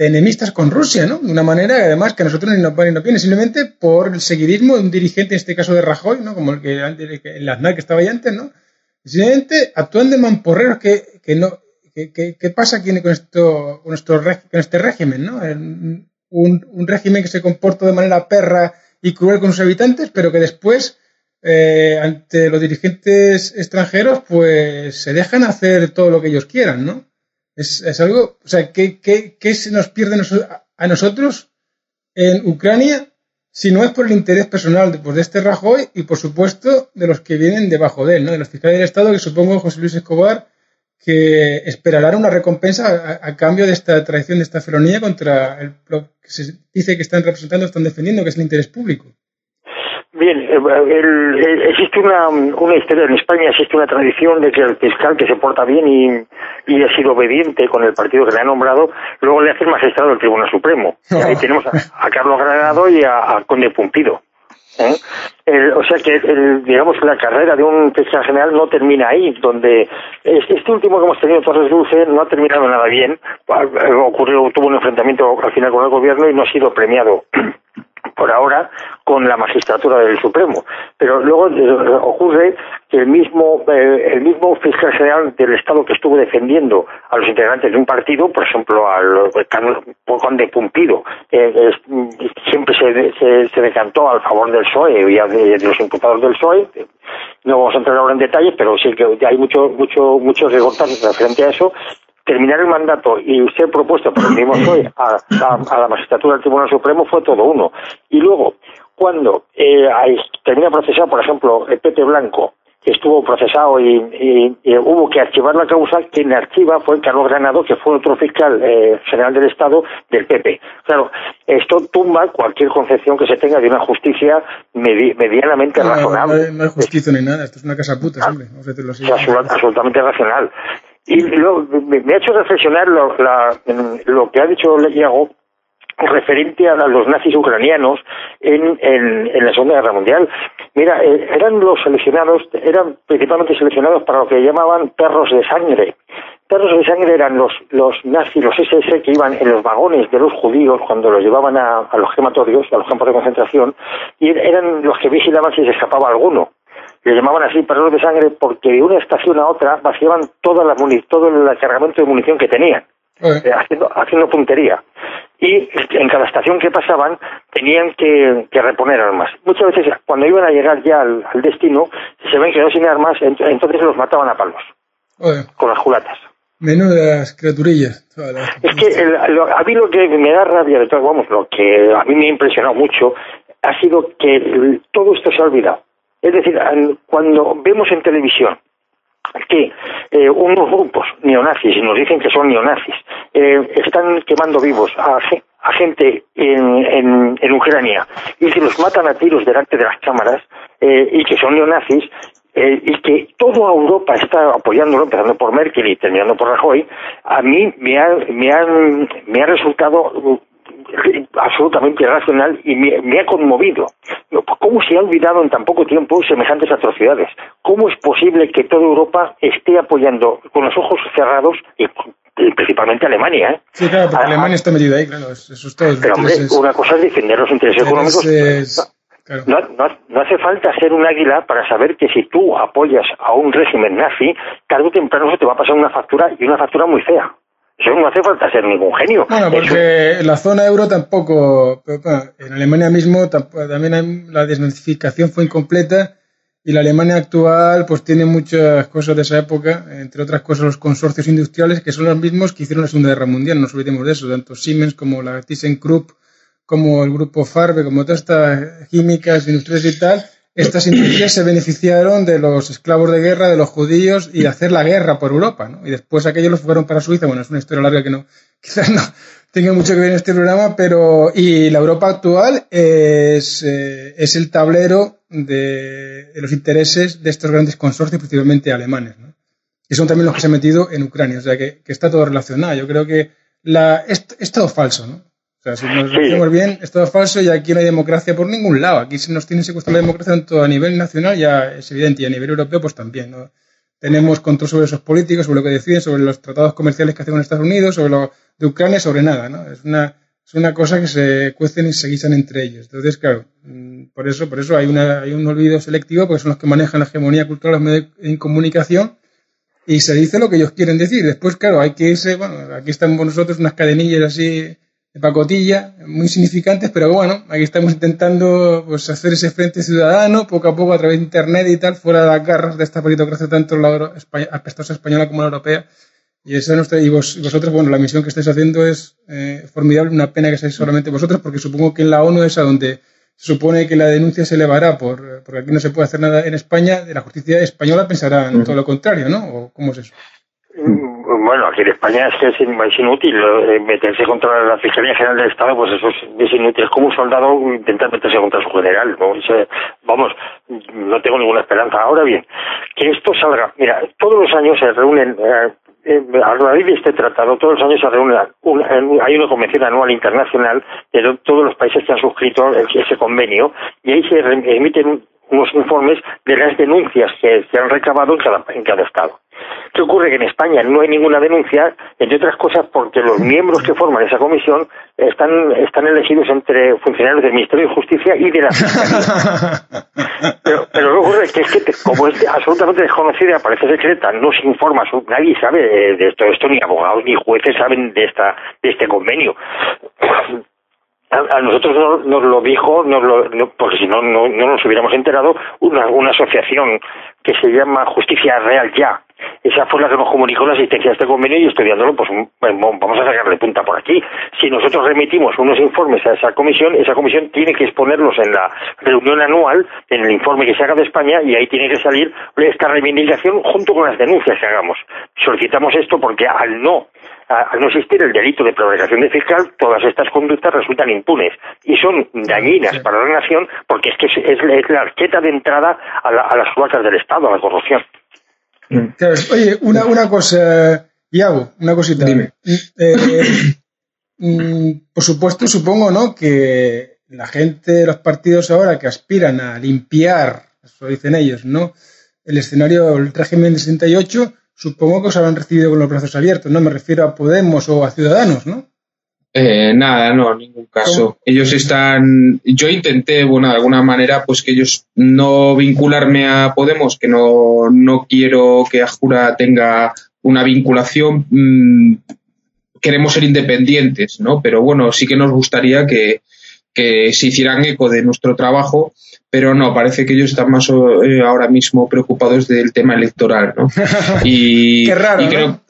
con Rusia, ¿no? De una manera además que a nosotros ni nos va ni nos viene, simplemente por el seguidismo de un dirigente, en este caso de Rajoy, ¿no? Como el que, el Aznar que estaba ahí antes, ¿no? Simplemente actúan de mamporreros que, que no. ¿Qué pasa aquí con, esto, con, con este régimen, ¿no? Un, un régimen que se comporta de manera perra y cruel con sus habitantes, pero que después, eh, ante los dirigentes extranjeros, pues se dejan hacer todo lo que ellos quieran, ¿no? Es, es algo, o sea, ¿qué, qué, qué se nos pierde a nosotros en Ucrania si no es por el interés personal de, pues, de este Rajoy y, por supuesto, de los que vienen debajo de él, ¿no? De los fiscales del Estado, que supongo José Luis Escobar, que esperarán una recompensa a, cambio de esta traición, de esta felonía contra el, lo que se dice que están representando, están defendiendo, que es el interés público. Bien, eh, existe una, una historia en España, existe una tradición de que el fiscal que se porta bien y, ha sido obediente con el partido que le ha nombrado, luego le hace el magistrado del Tribunal Supremo. ahí tenemos a, Carlos Granado y a, a Conde Pumpido. ¿eh? o sea que, digamos, la carrera de un fiscal general no termina ahí, donde este último que hemos tenido, Torres Dulce, no ha terminado nada bien. Ocurrió, tuvo un enfrentamiento al final con el gobierno y no ha sido premiado por ahora con la magistratura del Supremo. Pero luego eh, ocurre que el mismo, eh, el mismo fiscal general del Estado que estuvo defendiendo a los integrantes de un partido, por ejemplo, al Conde Pumpido, eh, siempre se, se, decantó al favor del PSOE y de, los imputados del PSOE. No vamos a entrar ahora en detalles, pero sí que hay mucho, mucho, mucho referente a eso terminar el mandato y usted propuesto por el mismo hoy a, la magistratura del Tribunal Supremo fue todo uno. Y luego, cuando eh, termina procesado, por ejemplo, el Pepe Blanco, que estuvo procesado y, hubo que archivar la causa, quien archiva fue Carlos Granado, que fue otro fiscal eh, general del Estado del PP. Claro, esto tumba cualquier concepción que se tenga de una justicia medianamente razonable. No, hay justicia ni nada, esto es una casa puta, hombre. absolutamente racional. Y luego me, ha hecho reflexionar lo, lo que ha dicho Iago referente a los nazis ucranianos en, en, la Segunda Guerra Mundial. Mira, eh, eran los seleccionados, eran principalmente seleccionados para lo que llamaban perros de sangre. perros de sangre eran los, los nazis, los SS que iban en los vagones de los judíos cuando los llevaban a, los gematorios, a los campos de concentración, y eran los que vigilaban si se escapaba alguno. Le llamaban así perros de sangre porque de una estación a otra vaciaban toda la todo el cargamento de munición que tenían, eh, haciendo, haciendo puntería y en cada estación que pasaban tenían que, reponer armas. Muchas veces cuando iban a llegar ya al, destino, si se ven que no sin armas, entonces los mataban a palos, con las julatas. Menudas criaturillas. Es que a mí lo que me da rabia de todo, vamos, lo que a mí me ha impresionado mucho, ha sido que todo esto se ha olvidado. Es decir, cuando vemos en televisión que eh, unos grupos neonazis, y nos dicen que son neonazis, eh, están quemando vivos a, gente en, Ucrania y que los matan a tiros delante de las cámaras eh, y que son neonazis y que toda Europa está apoyándolo, empezando por Merkel y terminando por Rajoy, a mí me ha, me me ha resultado absolutamente irracional y me, ha conmovido. ¿Cómo se ha olvidado en tan poco tiempo semejantes atrocidades? ¿Cómo es posible que toda Europa esté apoyando con los ojos cerrados y principalmente Alemania. ¿eh? Sí, claro, porque Alemania está metida ahí, claro, eso es todo. Pero hombre, una cosa es defender los intereses económicos. No, no, hace falta ser un águila para saber que si tú apoyas a un régimen nazi, tarde o temprano se te va a pasar una factura y una factura muy fea. Eso no hace falta ser ningún genio. Bueno, porque la zona euro tampoco, en Alemania mismo también la desnazificación fue incompleta y la Alemania actual pues tiene muchas cosas de esa época, entre otras cosas los consorcios industriales que son los mismos que hicieron la Segunda Guerra Mundial, no nos olvidemos de eso, tanto Siemens como la ThyssenKrupp, como el grupo Farbe, como todas estas químicas industriales y tal, estas industrias se beneficiaron de los esclavos de guerra, de los judíos y de hacer la guerra por Europa, ¿no? Y después aquellos los fueron para Suiza. Bueno, es una historia larga que no, quizás no tenga mucho que ver en este programa, pero y la Europa actual es, eh, es el tablero de, los intereses de estos grandes consorcios, principalmente alemanes, ¿no? Y son también los que se han metido en Ucrania, o sea que, que está todo relacionado. Yo creo que la, es, es todo falso, ¿no? O sea, si nos decimos bien, es todo falso y aquí no hay democracia por ningún lado. Aquí se nos tiene secuestrada la democracia tanto a nivel nacional, ya es evidente, y a nivel europeo, pues también. ¿no? Tenemos control sobre esos políticos, sobre lo que deciden, sobre los tratados comerciales que hacen con Estados Unidos, sobre lo de Ucrania, sobre nada. ¿no? Es una, es una cosa que se cuecen y se guisan entre ellos. Entonces, claro, mm, por eso, por eso hay, una, hay un olvido selectivo, porque son los que manejan la hegemonía cultural, los medios de comunicación, y se dice lo que ellos quieren decir. Después, claro, hay que irse, bueno, aquí estamos nosotros, unas cadenillas así de pacotilla, muy significantes, pero bueno, aquí estamos intentando pues, hacer ese frente ciudadano poco a poco a través de Internet y tal, fuera de las garras de esta paritocracia tanto la apestosa española como la europea. Y, nuestra, y vosotros, bueno, la misión que estáis haciendo es eh, formidable, una pena que seáis solamente vosotros, porque supongo que en la ONU es a donde se supone que la denuncia se elevará por, porque aquí no se puede hacer nada en España, de la justicia española pensará en todo lo contrario, ¿no? ¿O cómo es eso? Bueno, aquí en España es que es, inútil eh, meterse contra la Fiscalía General del Estado, pues eso es, inútil. Es como un soldado intentar meterse contra su general. vamos, no tengo ninguna esperanza. Ahora bien, que esto salga. Mira, todos los años se reúnen. Eh, eh, a raíz de este tratado, todos los años se reúne hay una convención anual internacional de todos los países que han suscrito ese convenio y ahí se emiten unos informes de las denuncias que se han recabado en cada estado. ¿Qué ocurre? Que en España no hay ninguna denuncia, entre otras cosas porque los miembros que forman esa comisión están, están elegidos entre funcionarios del Ministerio de Justicia y de la Fiscalía. pero, pero lo que ocurre es que, es que como es absolutamente desconocida, parece secreta, no se informa, nadie sabe de esto, esto ni abogados ni jueces saben de, esta, de este convenio a, nosotros nos, lo dijo, nos lo, porque si no, no, nos hubiéramos enterado, una, una asociación que se llama Justicia Real Ya. Esa fue la que nos comunicó la asistencia a este convenio y estudiándolo, pues vamos a sacarle punta por aquí. Si nosotros remitimos unos informes a esa comisión, esa comisión tiene que exponerlos en la reunión anual, en el informe que se haga de España, y ahí tiene que salir esta reivindicación junto con las denuncias que hagamos. Solicitamos esto porque al no al no existir el delito de prevaricación de fiscal, todas estas conductas resultan impunes y son dañinas para la nación porque es que es, la arqueta de entrada a, las suacas del Estado, a la corrupción. Mm. oye, una, una cosa, Iago, una cosita. Dime. Eh, mm, por supuesto, supongo, ¿no? Que la gente de los partidos ahora que aspiran a limpiar, eso dicen ellos, ¿no? El escenario, el régimen de 68, supongo que os habrán recibido con los brazos abiertos, no me refiero a Podemos o a Ciudadanos, ¿no? Eh, nada, no, en ningún caso. Ellos están, yo intenté, bueno, de alguna manera, pues que ellos no vincularme a Podemos, que no, no quiero que Ajura tenga una vinculación. Mm, queremos ser independientes, ¿no? Pero bueno, sí que nos gustaría que, que se hicieran eco de nuestro trabajo pero no, parece que ellos están más eh, ahora mismo preocupados del tema electoral, ¿no? Y, Qué raro, creo,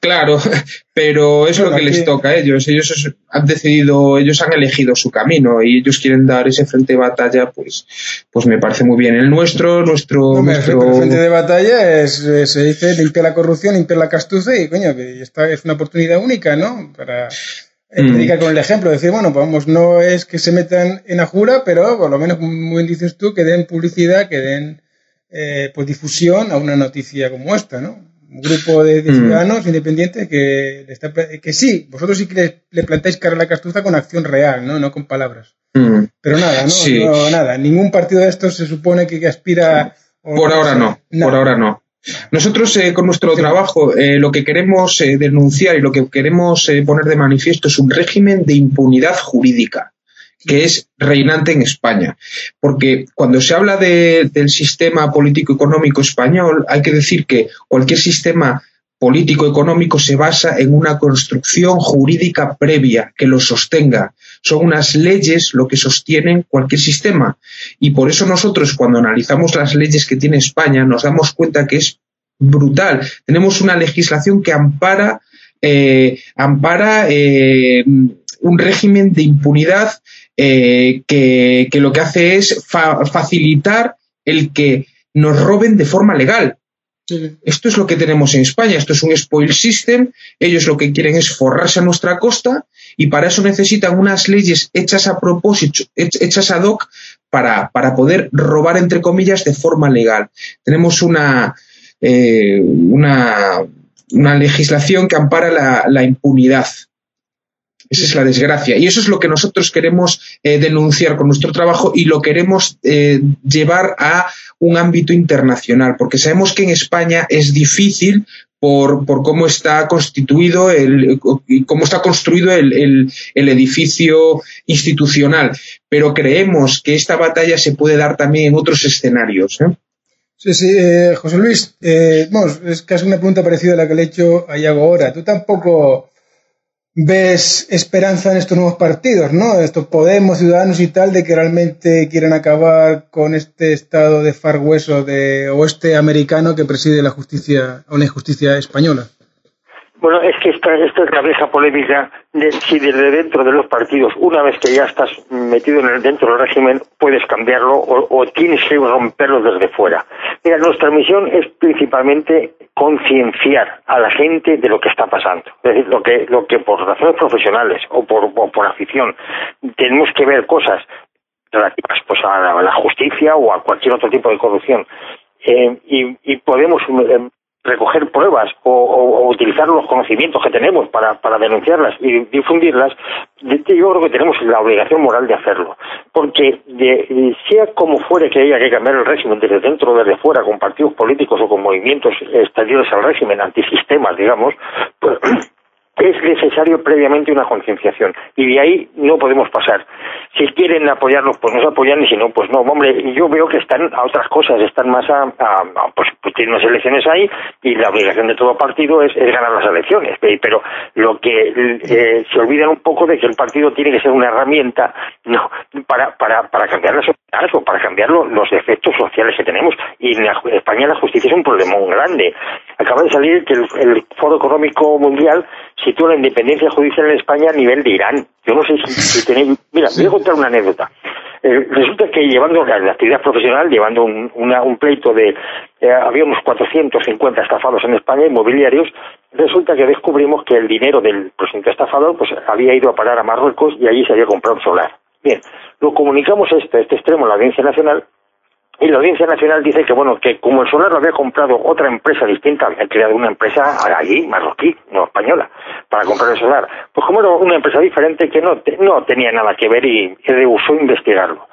claro, pero es lo que les toca a ellos. Ellos han decidido, ellos han elegido su camino y ellos quieren dar ese frente de batalla, pues, pues me parece muy bien. El nuestro, nuestro, El frente de batalla es, se dice limpiar la corrupción, limpiar la castuza y coño, que esta es una oportunidad única, ¿no? Para predicar mm. con el ejemplo, decir, bueno, vamos, no es que se metan en Ajura, pero por lo menos, como bien dices tú, que den publicidad, que den eh, pues difusión a una noticia como esta, ¿no? Un grupo de, mm. ciudadanos independientes que, está, que sí, vosotros sí que le, plantáis cara a la castuza con acción real, ¿no? No con palabras. Mm. Pero nada, ¿no? Nada, ningún partido de estos se supone que, aspira... Por ahora no, por ahora no. Nosotros eh, con nuestro trabajo eh, lo que queremos eh, denunciar y lo que queremos poner de manifiesto es un régimen de impunidad jurídica que es reinante en España. Porque cuando se habla del sistema político-económico español, hay que decir que cualquier sistema político-económico se basa en una construcción jurídica previa que lo sostenga. Son unas leyes lo que sostienen cualquier sistema. Y por eso nosotros cuando analizamos las leyes que tiene España nos damos cuenta que es brutal. Tenemos una legislación que ampara, eh, ampara eh, un régimen de impunidad eh, que, lo que hace es facilitar el que nos roben de forma legal. Esto es lo que tenemos en España, esto es un spoil system, ellos lo que quieren es forrarse a nuestra costa y para eso necesitan unas leyes hechas a propósito, hechas ad hoc para, para poder robar, entre comillas, de forma legal. Tenemos una, eh, una, legislación que ampara la, la impunidad. Esa es la desgracia. Y eso es lo que nosotros queremos eh, denunciar con nuestro trabajo y lo queremos eh, llevar a un ámbito internacional, porque sabemos que en España es difícil por, por cómo está constituido el, cómo está construido el, el, edificio institucional. Pero creemos que esta batalla se puede dar también en otros escenarios. ¿eh? Sí, sí, José Luis, es casi una pregunta parecida a la que le he hecho a Iago ahora. Tú tampoco ves esperanza en estos nuevos partidos, ¿no? Estos Podemos, Ciudadanos y tal, de que realmente quieran acabar con este estado de far hueso de oeste americano que preside la justicia, una injusticia española. Bueno, es que esta, esta es la vieja polémica de si desde dentro de los partidos, una vez que ya estás metido en el, dentro del régimen, puedes cambiarlo o, tienes que romperlo desde fuera. Mira, nuestra misión es principalmente concienciar a la gente de lo que está pasando. Es decir, lo que, lo que por razones profesionales o por, por afición tenemos que ver cosas relativas pues, a la, justicia o a cualquier otro tipo de corrupción. Eh, y, y, podemos eh, recoger pruebas o, utilizar los conocimientos que tenemos para, para denunciarlas y difundirlas, yo creo que tenemos la obligación moral de hacerlo. Porque sea como fuere que haya que cambiar el régimen desde dentro o desde fuera, con partidos políticos o con movimientos exteriores al régimen, antisistemas, digamos, pues es necesario previamente una concienciación y de ahí no podemos pasar. Si quieren apoyarnos, pues nos apoyan y si no, pues no. Hombre, yo veo que están a otras cosas, están más a, pues, pues, tienen unas elecciones ahí y la obligación de todo partido es, ganar las elecciones. Pero lo que eh, se olvidan un poco de que el partido tiene que ser una herramienta no para, para, para cambiar la sociedad o para cambiar los efectos sociales que tenemos. Y en España la justicia es un problema muy grande. Acaba de salir que el Foro Económico Mundial sitúa la independencia judicial en España a nivel de Irán. Yo no sé si, tenéis... Mira, voy a contar una anécdota. Eh, resulta que llevando la, actividad profesional, llevando un, un pleito de... Eh, había unos 450 estafados en España, inmobiliarios, resulta que descubrimos que el dinero del presunto estafador pues había ido a parar a Marruecos y allí se había comprado un solar. Bien, lo comunicamos este, este extremo a la Audiencia Nacional y la Audiencia Nacional dice que, bueno, que como el solar lo había comprado otra empresa distinta, había creado una empresa allí, marroquí, no española, para comprar el solar. Pues como era una empresa diferente que no, no tenía nada que ver y, rehusó investigarlo.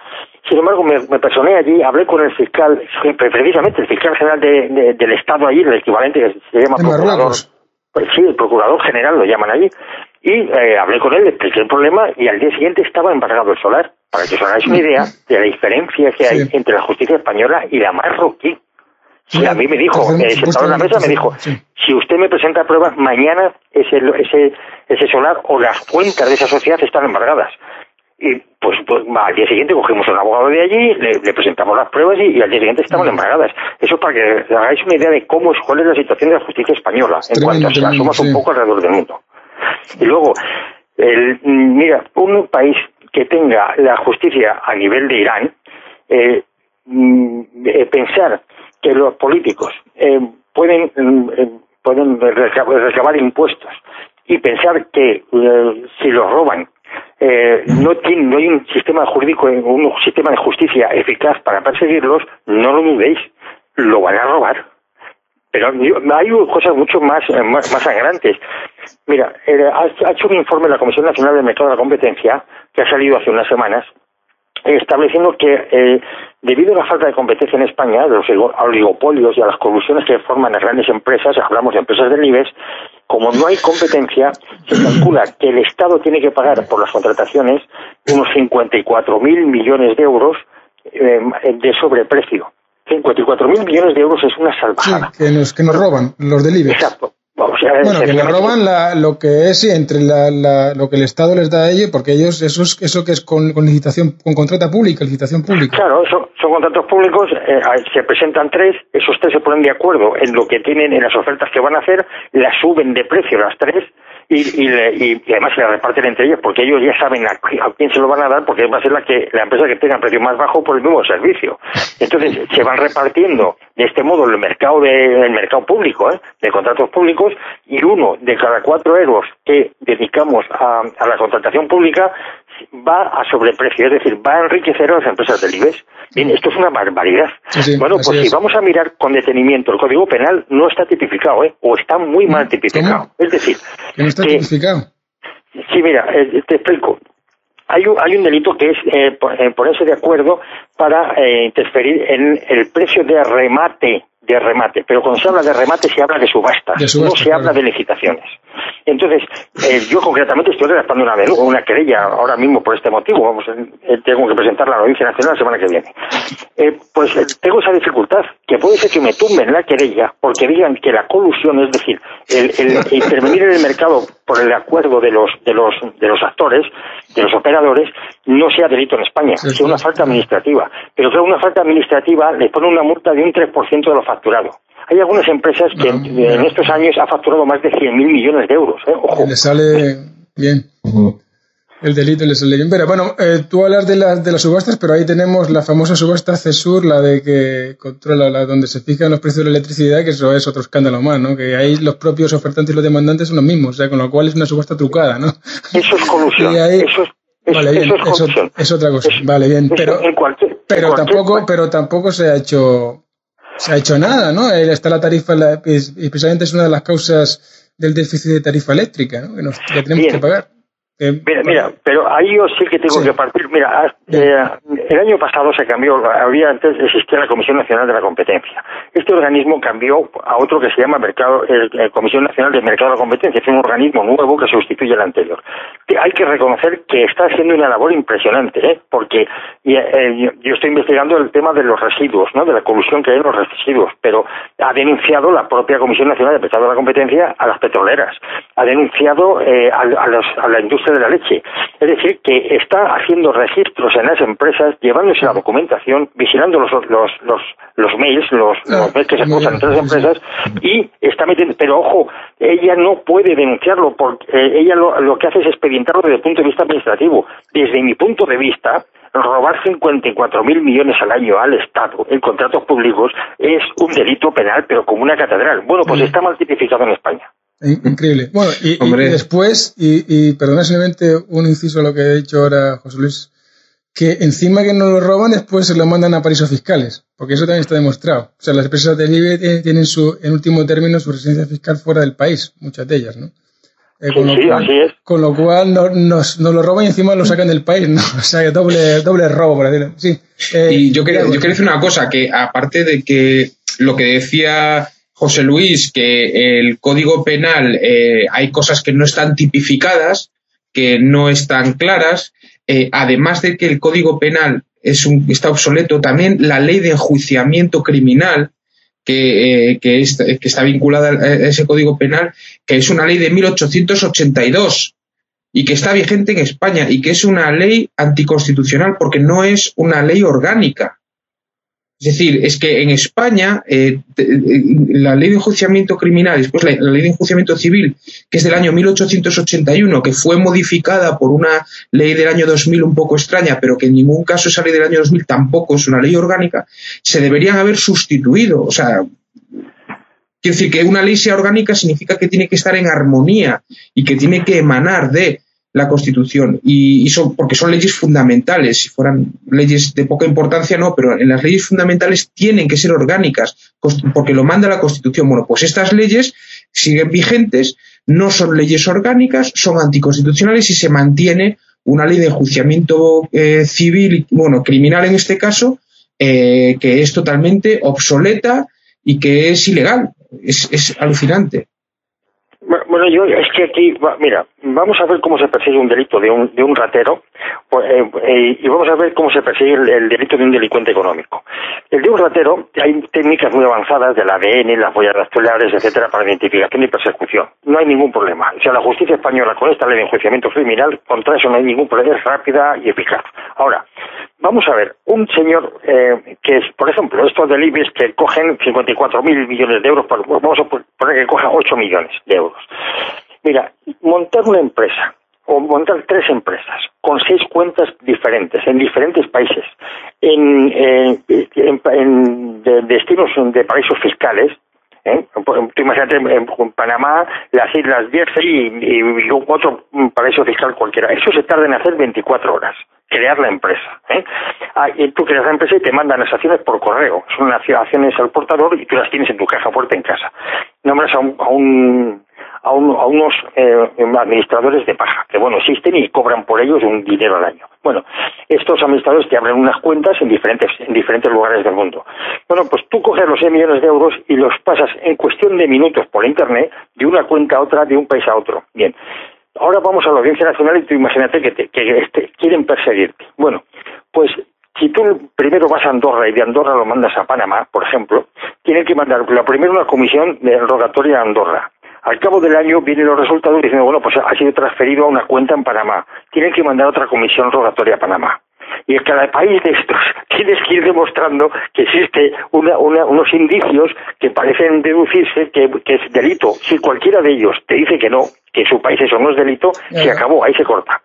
Sin embargo, me, personé allí, hablé con el fiscal, precisamente el fiscal general del Estado allí, el equivalente que se llama procurador. Pues sí, el procurador general lo llaman allí. Y eh, hablé con él, expliqué el problema y al día siguiente estaba embargado el solar. Para que os hagáis una idea de la diferencia que hay entre la justicia española y la marroquí. Sí, a mí me dijo, eh, sentado en la mesa, me dijo, si usted me presenta pruebas, mañana ese, ese, ese solar o las cuentas de esa sociedad están embargadas. Y pues, pues al día siguiente cogimos a un abogado de allí, le, presentamos las pruebas y, al día siguiente estaban embargadas. Eso para que hagáis una idea de cómo es, cuál es la situación de la justicia española en cuanto a si la somos un poco alrededor del mundo. Y luego, el, mira, un país que tenga la justicia a nivel de Irán, eh, mm, eh, pensar que los políticos eh, pueden, pueden recabar impuestos y pensar que si los roban no, tiene, no hay un sistema jurídico, un sistema de justicia eficaz para perseguirlos, no lo dudéis, lo van a robar. Pero hay cosas mucho más, más, más sangrantes. Mira, eh, ha, hecho un informe la Comisión Nacional del Mercado de la Competencia, que ha salido hace unas semanas, estableciendo que eh, debido a la falta de competencia en España, de los oligopolios y a las colusiones que forman las grandes empresas, hablamos de empresas del IBEX, como no hay competencia, se calcula que el Estado tiene que pagar por las contrataciones unos 54.000 millones de euros eh, de sobreprecio. 54.000 millones de euros es una salvajada. Sí, que nos, que nos roban los del IBEX. Exacto bueno, que le roban lo que es entre lo que el Estado les da a ellos, porque ellos, eso es eso que es con, licitación, con contrata pública, licitación pública. Claro, son, son contratos públicos, eh, se presentan tres, esos tres se ponen de acuerdo en lo que tienen, en las ofertas que van a hacer, las suben de precio las tres, y, y, además se la reparten entre ellos porque ellos ya saben a, quién se lo van a dar porque va a ser la que la empresa que tenga precio más bajo por el mismo servicio entonces se van repartiendo de este modo el mercado de, el mercado público ¿eh? de contratos públicos y uno de cada cuatro euros que dedicamos a, a la contratación pública va a sobreprecio, es decir, va a enriquecer a las empresas del IBEX. Bien, esto es una barbaridad. bueno, pues si vamos a mirar con detenimiento, el Código Penal no está tipificado, ¿eh? o está muy mal tipificado. Es decir, no está tipificado? Sí, mira, eh, te explico. Hay un, hay un delito que es eh, eh ponerse de acuerdo para eh, interferir en el precio de remate de remate, pero cuando se habla de remate se habla de subasta, no se habla de licitaciones. Entonces, eh, yo concretamente estoy redactando una, una querella ahora mismo por este motivo. Vamos, eh, tengo que presentar la Audiencia Nacional la semana que viene. Eh, pues tengo esa dificultad, que puede ser que me tumben la querella porque digan que la colusión, es decir, el, intervenir en el mercado por el acuerdo de los, de los, de los actores, de los operadores, no sea delito en España, sea una falta administrativa. Pero creo una falta administrativa le pone una multa de un 3% de lo facturado. Hay algunas empresas que en, estos años ha facturado más de 100.000 millones de euros. ¿eh? Ojo. Le sale bien. Delito le sale bien. Pero bueno, eh, tú hablas de, las de las subastas, pero ahí tenemos la famosa subasta CESUR, la de que controla la, donde se fijan los precios de la electricidad, que eso es otro escándalo más, ¿no? Que ahí los propios ofertantes y los demandantes son los mismos, o sea, con lo cual es una subasta trucada, ¿no? Eso es colusión. eso es, vale, bien, eso es, otra cosa. vale, bien, pero, pero tampoco, pero tampoco se ha hecho se ha hecho nada, ¿no? Está la tarifa, y precisamente es una de las causas del déficit de tarifa eléctrica, ¿no? Que, nos, que tenemos que pagar mira, mira, pero ahí yo sí que tengo que partir. Mira, eh, el año pasado se cambió, había antes existía la Comisión Nacional de la Competencia. Este organismo cambió a otro que se llama Mercado, el, Comisión Nacional del Mercado de la Competencia, es un organismo nuevo que sustituye al anterior. Hay que reconocer que está haciendo una labor impresionante, ¿eh? porque eh, yo estoy investigando el tema de los residuos, ¿no? de la colusión que hay en los residuos, pero ha denunciado la propia Comisión Nacional del Mercado de la Competencia a las petroleras, ha denunciado eh, a, a la industria de la leche. Es decir, que está haciendo registros en las empresas, llevándose la documentación, vigilando los, los, los, los mails, los, ah, mails que se cruzan entre las empresas, y está metiendo, pero ojo, ella no puede denunciarlo, porque eh, ella lo, lo que hace es expedientarlo desde el punto de vista administrativo. Desde mi punto de vista, robar 54 mil millones al año al Estado en contratos públicos es un delito penal, pero como una catedral. Bueno, pues está mal tipificado en España. Increíble. Bueno, y, después, y, y perdona simplemente un inciso a lo que ha dicho ahora José Luis, que encima que no lo roban, después se lo mandan a paraísos fiscales, porque eso también está demostrado. O sea, las empresas del IBE tienen su, en último término, su residencia fiscal fuera del país, muchas de ellas, ¿no? Eh, con, lo cual, así es. con lo cual no, nos, lo roban y encima lo sacan del país, ¿no? O sea, doble, doble robo, por decirlo. Sí. Eh, y yo quería, yo quería decir una cosa, que aparte de que lo que decía José Luis, que el código penal eh, hay cosas que no están tipificadas, que no están claras, eh, además de que el código penal es un, está obsoleto, también la ley de enjuiciamiento criminal, que, eh, que, está vinculada a ese código penal, que es una ley de 1882 y que está vigente en España y que es una ley anticonstitucional porque no es una ley orgánica. Es decir, es que en España eh, eh, la ley de enjuiciamiento criminal, después la, ley de enjuiciamiento civil, que es del año 1881, que fue modificada por una ley del año 2000 un poco extraña, pero que en ningún caso esa ley del año 2000 tampoco es una ley orgánica, se deberían haber sustituido. O sea, quiero decir que una ley sea orgánica significa que tiene que estar en armonía y que tiene que emanar de la Constitución y, son porque son leyes fundamentales. Si fueran leyes de poca importancia, no, pero en las leyes fundamentales tienen que ser orgánicas porque lo manda la Constitución. Bueno, pues estas leyes siguen vigentes, no son leyes orgánicas, son anticonstitucionales y se mantiene una ley de enjuiciamiento eh, civil, bueno, criminal en este caso, eh, que es totalmente obsoleta y que es ilegal. Es, es alucinante. Bueno, yo es que aquí, mira, vamos a ver cómo se persigue un delito de un, de un ratero pues, eh, eh, y vamos a ver cómo se persigue el, delito de un delincuente económico. El de un ratero, hay técnicas muy avanzadas del ADN, las huellas rastreables, etcétera, para identificación y persecución. No hay ningún problema. O sea, la justicia española con esta ley de enjuiciamiento criminal, contra eso no hay ningún problema, es rápida y eficaz. Ahora, vamos a ver, un señor eh, que es, por ejemplo, estos delibes que cogen 54.000 millones de euros, vamos a poner que coja 8 millones de euros. Mira, montar una empresa o montar tres empresas con seis cuentas diferentes en diferentes países, en, en, destinos de paraísos fiscales, ¿eh? Tú imagínate en, Panamá, las Islas Jersey y, otro paraíso fiscal cualquiera. Eso se tarda en hacer 24 horas, crear la empresa. ¿eh? Ah, y tú creas la empresa y te mandan las acciones por correo. Son acciones al portador y tú las tienes en tu caja fuerte en casa. Nombras a un a, unos eh, administradores de paja, que bueno, existen y cobran por ellos un dinero al año. Bueno, estos administradores te abren unas cuentas en diferentes, en diferentes lugares del mundo. Bueno, pues tú coges los 6 millones de euros y los pasas en cuestión de minutos por Internet de una cuenta a otra, de un país a otro. Bien. Ahora vamos a la Audiencia Nacional y tú imagínate que, que este, quieren perseguirte. Bueno, pues si tú primero vas a Andorra y de Andorra lo mandas a Panamá, por ejemplo, tienen que mandar la primero una comisión de rogatoria a Andorra. Al cabo del año vienen los resultados diciendo, bueno, pues ha sido transferido a una cuenta en Panamá. Tienen que mandar otra comisión rogatoria a Panamá. Y en cada país de estos tienes que ir demostrando que existe unos indicios que parecen deducirse que, es delito. Si cualquiera de ellos te dice que no, que en su país eso no es delito, se acabó, ahí se corta.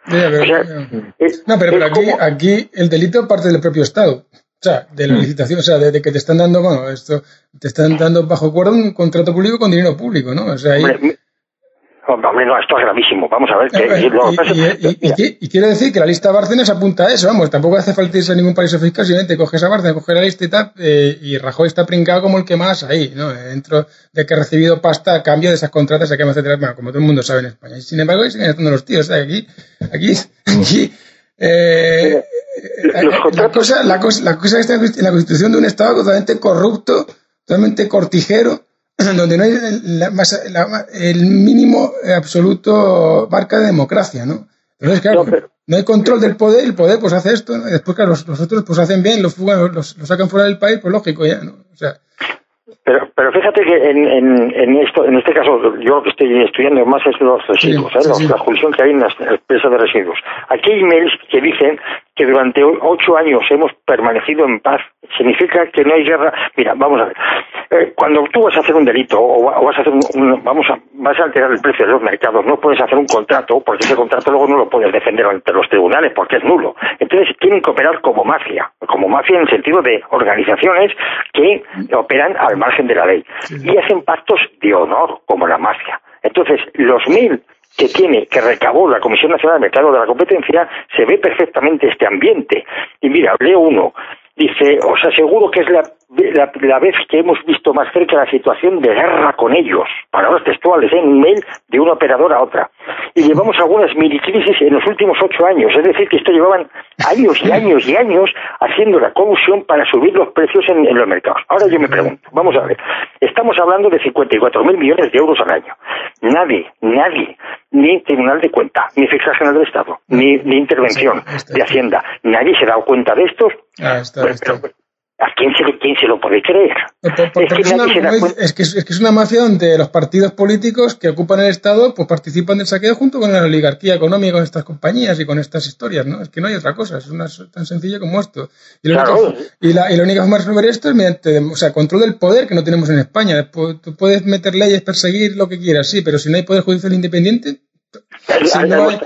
no, pero, aquí, aquí el delito parte del propio Estado. O sea, de la hmm. licitación, o sea, de, que te están dando, bueno, esto, te están dando bajo acuerdo un contrato público con dinero público, ¿no? O sea, ahí... Hombre, no, esto es gravísimo. Vamos a ver. y, quiere decir que la lista Bárcenas apunta a eso, vamos, tampoco hace falta irse a ningún país fiscal, simplemente coges a Bárcenas, coges la lista y tal, eh, y Rajoy está princado como el que más ahí, ¿no? Dentro de que ha recibido pasta a cambio de esas contratas, a etcétera, bueno, como todo el mundo sabe en España. Y sin embargo, ahí siguen haciendo los tíos, o sea, aquí, aquí, aquí, eh, la, cosa, la, cosa, la cosa que está en la constitución de un Estado totalmente corrupto, totalmente cortijero, donde no hay el mínimo absoluto marca de democracia, ¿no? Entonces, claro, no, hay control del poder, el poder pues hace esto, y después, claro, los, otros pues hacen bien, los, los, los, sacan fuera del país, pues lógico ya, ¿no? O sea, pero, pero fíjate que en, en, en, esto, en este caso, yo lo que estoy estudiando más es los residuos, ¿eh? la jurisdicción que hay en las empresas de residuos. Aquí hay emails que dicen que durante ocho años hemos permanecido en paz. Significa que no hay guerra. Mira, vamos a ver. Eh, cuando tú vas a hacer un delito o, vas a hacer un, vamos a, vas a alterar el precio de los mercados, no puedes hacer un contrato porque ese contrato luego no lo puedes defender ante los tribunales porque es nulo. Entonces tienen que operar como mafia, como mafia en el sentido de organizaciones que operan al margen de la ley y hacen pactos de honor como la mafia. Entonces, los mil que tiene, que recabó la Comisión Nacional del Mercado de la Competencia, se ve perfectamente este ambiente. Y mira, leo uno. Dice, os aseguro que es la, la, vez que hemos visto más cerca la situación de guerra con ellos. Palabras textuales, en un mail de una operadora a otra. Y llevamos algunas mini crisis en los últimos ocho años. Es decir, que esto llevaban años y años y años haciendo la colusión para subir los precios en, los mercados. Ahora yo me pregunto, vamos a ver, estamos hablando de 54 mil millones de euros al año. Nadie, nadie, ni Tribunal de Cuenta, ni Fiscal General del Estado, ni, ni Intervención de Hacienda, nadie se ha dado cuenta de estos Ah, está, está. ¿A quién se, quién se lo puede creer? es, que es, una, mafia donde los partidos políticos que ocupan el Estado pues participan del saqueo junto con la oligarquía económica con estas compañías y con estas historias, ¿no? Es que no hay otra cosa, es una, tan sencillo como esto. Y, la, única forma de resolver esto es mediante, o sea, control del poder que no tenemos en España. Tú puedes meter leyes, perseguir lo que quieras, sí, pero si no hay poder judicial independiente... Si no hay,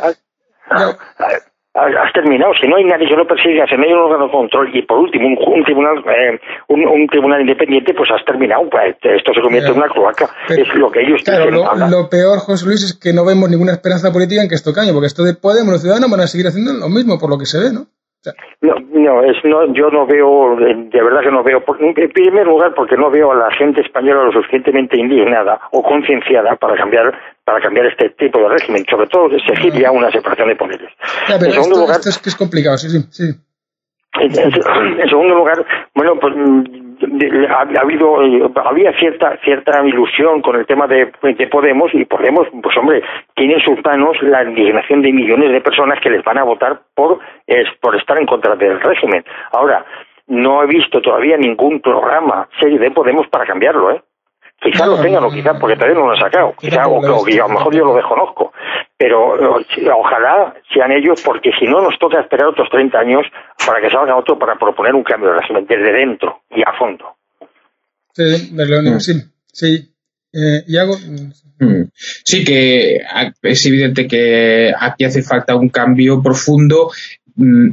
has terminado. Si no hay nadie que lo persiga, si no hay un órgano de control y por último un, tribunal eh, un, tribunal independiente, pues has terminado. Pues, esto se convierte en una cloaca. es lo que ellos claro, lo, peor, José Luis, es que no vemos ninguna esperanza política en que esto cambie, porque esto de Podemos, los ciudadanos van a seguir haciendo lo mismo, por lo que se ve, ¿no? No, no, es, no, yo no veo, de verdad que no veo, en primer lugar porque no veo a la gente española lo suficientemente indignada o concienciada para cambiar para cambiar este tipo de régimen, sobre todo exigir ya una separación de poderes. en segundo lugar, es que es complicado, sí, sí. En, segundo lugar, bueno, pues mm, ha, habido eh, había cierta cierta ilusión con el tema de, de, Podemos y Podemos pues hombre tiene en sus manos la indignación de millones de personas que les van a votar por es, por estar en contra del régimen ahora no he visto todavía ningún programa serio de Podemos para cambiarlo eh Quizá lo tengan o quizá porque todavía no lo han sacado. Quizá, o, a lo mejor yo lo desconozco. Pero ojalá sean ellos porque si no nos toca esperar otros 30 años para que salga otro para proponer un cambio desde dentro y a fondo. Sí, mm. sí. Sí. Eh, ¿Y hago? Mm. Sí, que es evidente que aquí hace falta un cambio profundo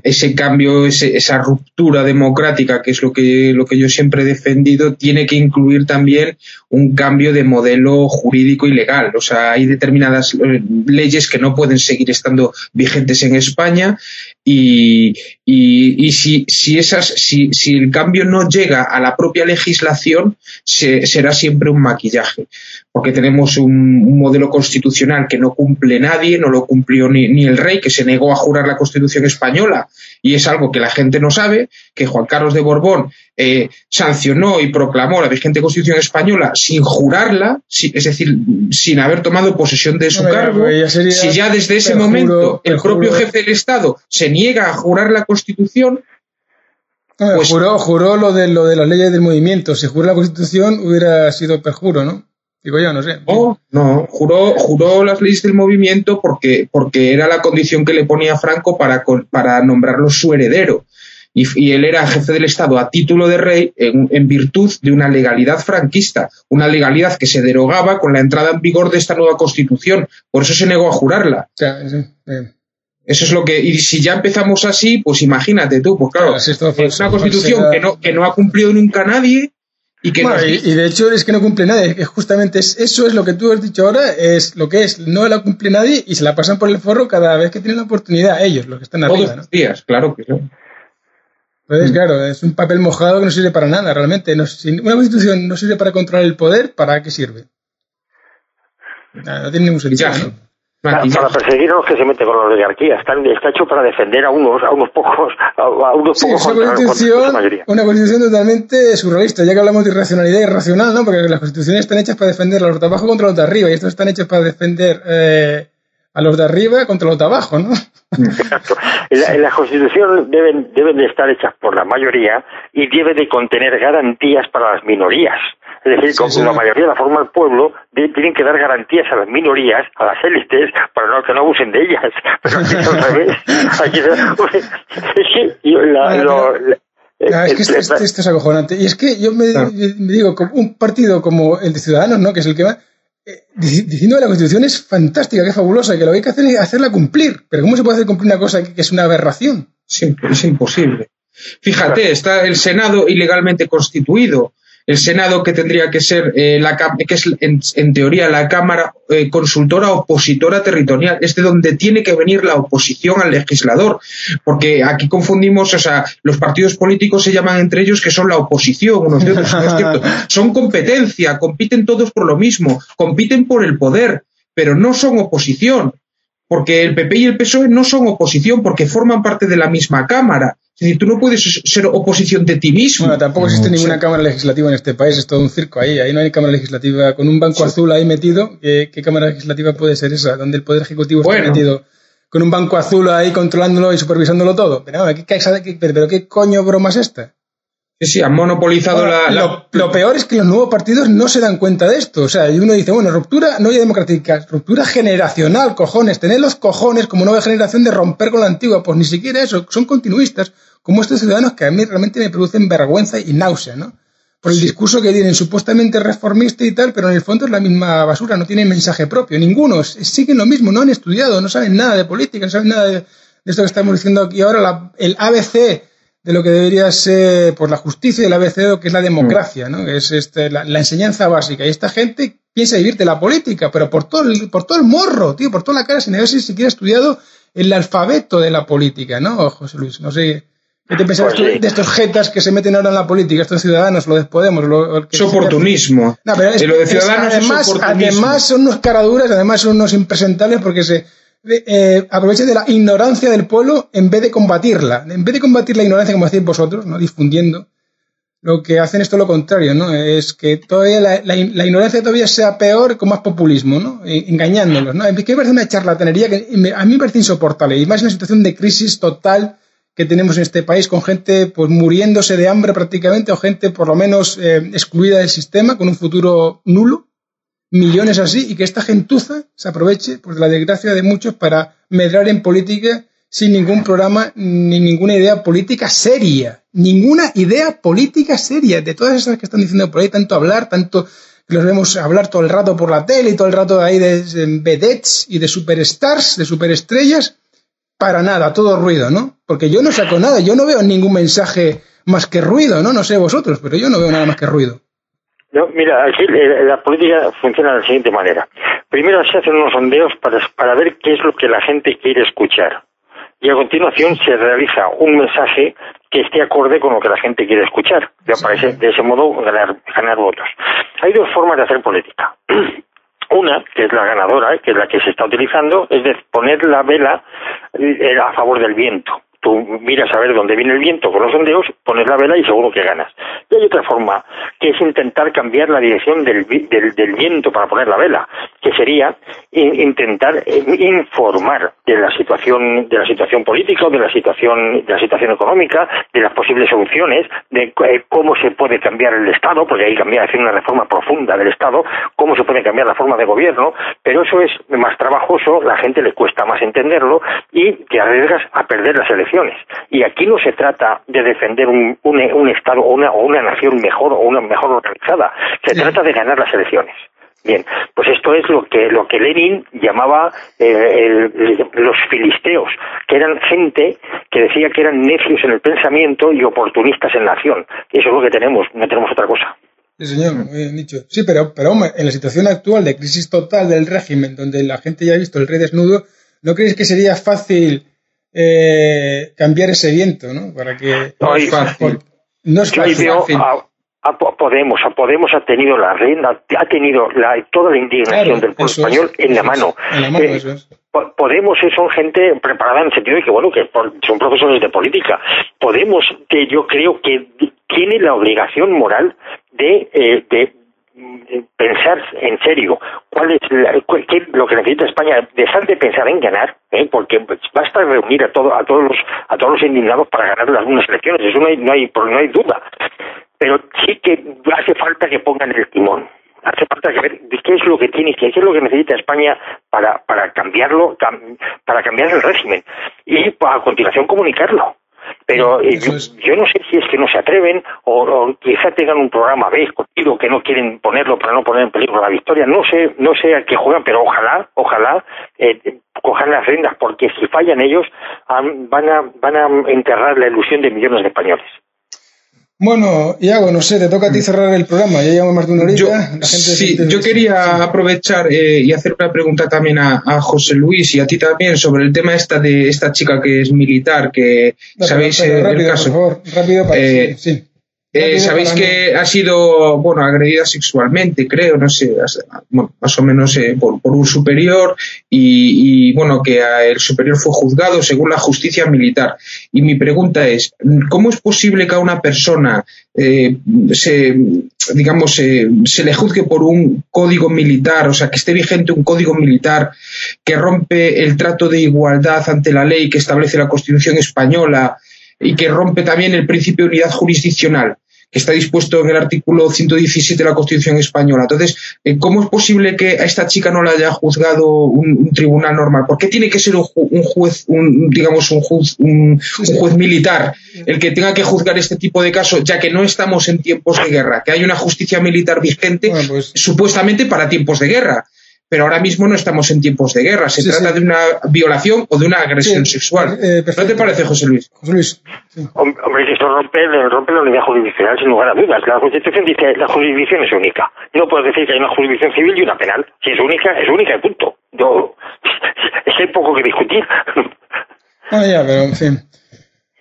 ese cambio, esa ruptura democrática, que es lo que, lo que yo siempre he defendido, tiene que incluir también un cambio de modelo jurídico y legal. O sea, hay determinadas eh, leyes que no pueden seguir estando vigentes en España y, y, si, si, esas, si, si el cambio no llega a la propia legislación, será siempre un maquillaje porque tenemos un, modelo constitucional que no cumple nadie, no lo cumplió ni, ni, el rey, que se negó a jurar la Constitución española, y es algo que la gente no sabe, que Juan Carlos de Borbón eh, sancionó y proclamó la vigente Constitución española sin jurarla, es decir, sin haber tomado posesión de su cargo. si ya desde ese momento el propio jefe del Estado se niega a jurar la Constitución, pues, juró, juró lo de lo de las leyes del movimiento. Si juró la Constitución hubiera sido perjuro, ¿no? Digo yo, no sé. No, no, juró, juró las leyes del movimiento porque, porque era la condición que le ponía Franco para, para nombrarlo su heredero. Y, él era jefe del Estado a título de rey en, virtud de una legalidad franquista, una legalidad que se derogaba con la entrada en vigor de esta nueva constitución. Por eso se negó a jurarla. Eso es lo que. Y si ya empezamos así, pues imagínate tú, pues claro, es una constitución que no, que no ha cumplido nunca nadie y, de hecho es que no cumple nadie, que justamente es, eso es lo que tú has dicho ahora, es lo que es, no la cumple nadie y se la pasan por el forro cada vez que tienen la oportunidad, ellos, los que están arriba. Todos los días, claro que sí. Pues claro, es un papel mojado que no sirve para nada, realmente. No, si una constitución no sirve para controlar el poder, ¿para qué sirve? no tiene ningún sentido, ¿no? Para, perseguir a los que se meten con la oligarquía. Está, está hecho para defender a unos, a unos pocos, a, unos pocos una, constitución, una constitución totalmente surrealista, ya que hablamos de irracionalidad irracional, ¿no? Porque las constituciones están hechas para defender a los de abajo contra los de arriba, y estos están hechos para defender eh, a los de arriba contra los de abajo, ¿no? Exacto. En la, Constitución deben, deben de estar hechas por la mayoría y debe de contener garantías para las minorías. Es decir, como la mayoría la forma el pueblo, tienen que dar garantías a las minorías, a las élites, para no, que no abusen de ellas. Pero aquí es al revés. Aquí, es que la, lo, es que esto, es acojonante. Y es que yo me, digo, un partido como el de Ciudadanos, ¿no? que es el que va, diciendo que la Constitución es fantástica, que es fabulosa, que lo que hay que hacer es hacerla cumplir. Pero ¿cómo se puede hacer cumplir una cosa que, es una aberración? Sí, es imposible. Fíjate, está el Senado ilegalmente constituido El Senado, que tendría que ser eh, la que es en, teoría la Cámara eh, consultora opositora territorial, es de donde tiene que venir la oposición al legislador, porque aquí confundimos, o sea, los partidos políticos se llaman entre ellos que son la oposición, unos de otros, no es cierto. Son competencia, compiten todos por lo mismo, compiten por el poder, pero no son oposición porque el PP y el PSOE no son oposición porque forman parte de la misma Cámara. Es decir, tú no puedes ser oposición de ti mismo. Bueno, tampoco existe ninguna Cámara Legislativa en este país, es todo un circo ahí. Ahí no hay Cámara Legislativa con un banco azul ahí metido. ¿Qué, Cámara Legislativa puede ser esa? Donde el Poder Ejecutivo está metido con un banco azul ahí controlándolo y supervisándolo todo. Pero, pero ¿qué coño broma es esta? Sí, sí, han monopolizado la, Lo, peor es que los nuevos partidos no se dan cuenta de esto. O sea, y uno dice, bueno, ruptura no hay democrática, ruptura generacional, cojones, tener los cojones como nueva generación de romper con la antigua. Pues ni siquiera eso, son continuistas, como estos ciudadanos que a mí realmente me producen vergüenza y náusea, ¿no? Por el discurso que tienen, supuestamente reformista y tal, pero en el fondo es la misma basura, no tienen mensaje propio, ninguno, siguen lo mismo, no han estudiado, no saben nada de política, no saben nada de, esto que estamos diciendo aquí ahora, el ABC de lo que debería ser por la justicia y el abecedo que es la democracia, ¿no? es este, la, enseñanza básica. Y esta gente piensa vivir de la política, pero por todo el, por todo el morro, tío, por toda la cara, sin haber siquiera estudiado el alfabeto de la política, ¿no, José Luis? No sé. ¿Qué te pensás pues de estos jetas que se meten ahora en la política, estos ciudadanos, lo de Podemos? Lo, es oportunismo. No, pero es, lo de ciudadanos además, además son unos caraduras, además son unos impresentables porque se, eh, de la ignorancia del pueblo en vez de combatirla. En vez de combatir la ignorancia, como decís vosotros, ¿no? difundiendo, lo que hacen esto lo contrario, ¿no? Es que todavía la, ignorancia todavía sea peor con más populismo, ¿no? E, engañándolos, ¿no? Es que me parece una charlatanería que a mí me parece insoportable. Y más en una situación de crisis total que tenemos en este país, con gente pues muriéndose de hambre prácticamente, o gente por lo menos eh, excluida del sistema, con un futuro nulo millones así y que esta gentuza se aproveche pues, de la desgracia de muchos para medrar en política sin ningún programa ni ninguna idea política seria. Ninguna idea política seria. De todas esas que están diciendo por ahí, tanto hablar, tanto los vemos hablar todo el rato por la tele y todo el rato ahí de, vedettes y de superstars, de superestrellas, para nada, todo ruido, ¿no? Porque yo no saco nada, yo no veo ningún mensaje más que ruido, ¿no? No sé vosotros, pero yo no veo nada más que ruido. No, mira, aquí la política funciona de la siguiente manera. Primero se hacen unos sondeos para, para ver qué es lo que la gente quiere escuchar. Y a continuación se realiza un mensaje que esté acorde con lo que la gente quiere escuchar. De ese modo ganar, ganar votos. Hay dos formas de hacer política. Una, que es la ganadora, que es la que se está utilizando, es de poner la vela eh, a favor del viento tú miras a ver dónde viene el viento con los sondeos, pones la vela y seguro que ganas. Y hay otra forma, que es intentar cambiar la dirección del, del, viento para poner la vela, que sería intentar eh, informar de la situación de la situación política, de la situación de la situación económica, de las posibles soluciones, de eh, cómo se puede cambiar el Estado, porque hay que hacer una reforma profunda del Estado, cómo se puede cambiar la forma de gobierno, pero eso es más trabajoso, la gente le cuesta más entenderlo y te arriesgas a perder las elecciones y aquí no se trata de defender un, un, Estado o una, o una nación mejor o una mejor organizada, se trata de ganar las elecciones. Bien, pues esto es lo que lo que Lenin llamaba eh, los filisteos, que eran gente que decía que eran necios en el pensamiento y oportunistas en la acción. Eso es lo que tenemos, no tenemos otra cosa. Sí, señor, dicho. Sí, pero, pero hombre, en la situación actual de crisis total del régimen, donde la gente ya ha visto el rey desnudo, ¿no crees que sería fácil eh, cambiar ese viento, ¿no? Para que no, es fácil. No es fácil. A, Podemos, a Podemos ha tenido la reina, ha tenido la, toda la indignación del pueblo español en la mano. Eh, Podemos son gente preparada en el sentido de que, bueno, que son profesores de política. Podemos, que yo creo que tiene la obligación moral de, eh, de pensar en serio cuál es lo que necesita España. Dejar de pensar en ganar ¿eh? porque basta reunir a todo, a todos los a todos los indignados para ganar algunas elecciones. Eso no hay no hay no hay duda. Pero sí que hace falta que pongan el timón. Hace falta que ver qué es lo que tiene qué es lo que necesita España para para cambiarlo para cambiar el régimen y a continuación comunicarlo pero eh, yo, no sé si es que no se atreven o, quizá tengan un programa B escondido que no quieren ponerlo para no poner en peligro la victoria. No sé, no sé a qué juegan, pero ojalá, ojalá eh, cojan las rendas, porque si fallan ellos van a, van a enterrar la ilusión de millones de españoles. Bueno, Iago, no sé, te toca a ti cerrar el programa. Ya llevamos más de una horita. Yo, sí, yo quería aprovechar eh, y hacer una pregunta también a, José Luis y a ti también sobre el tema esta de esta chica que es militar, que sabéis eh, el caso. Por favor, rápido para eh, sí. Eh, Sabéis que ha sido, bueno, agredida sexualmente, creo, no sé, más o menos eh, por, un superior y, bueno, que el superior fue juzgado según la justicia militar. Y mi pregunta es, ¿cómo es posible que a una persona eh, se, digamos, se le juzgue por un código militar, o sea, que esté vigente un código militar que rompe el trato de igualdad ante la ley que establece la Constitución española y que rompe también el principio de unidad jurisdiccional? Está dispuesto en el artículo 117 de la Constitución española. Entonces, eh, ¿cómo es posible que a esta chica no la haya juzgado un, tribunal normal? ¿Por qué tiene que ser un, juez, un, digamos, un juez, un, juez militar el que tenga que juzgar este tipo de casos, ya que no estamos en tiempos de guerra, que hay una justicia militar vigente pues supuestamente para tiempos de guerra? Pero ahora mismo no estamos en tiempos de guerra. Se trata de una violación o de una agresión sexual. Eh, ¿No te parece, José Luis? José Luis. Hombre, esto rompe, rompe la unidad jurisdiccional sin lugar a dudas. La Constitución dice que la jurisdicción es única. No puedes decir que hay una jurisdicción civil y una penal. Si es única, es única y punto. Yo, es que hay poco que discutir. Ah, ya, pero en fin.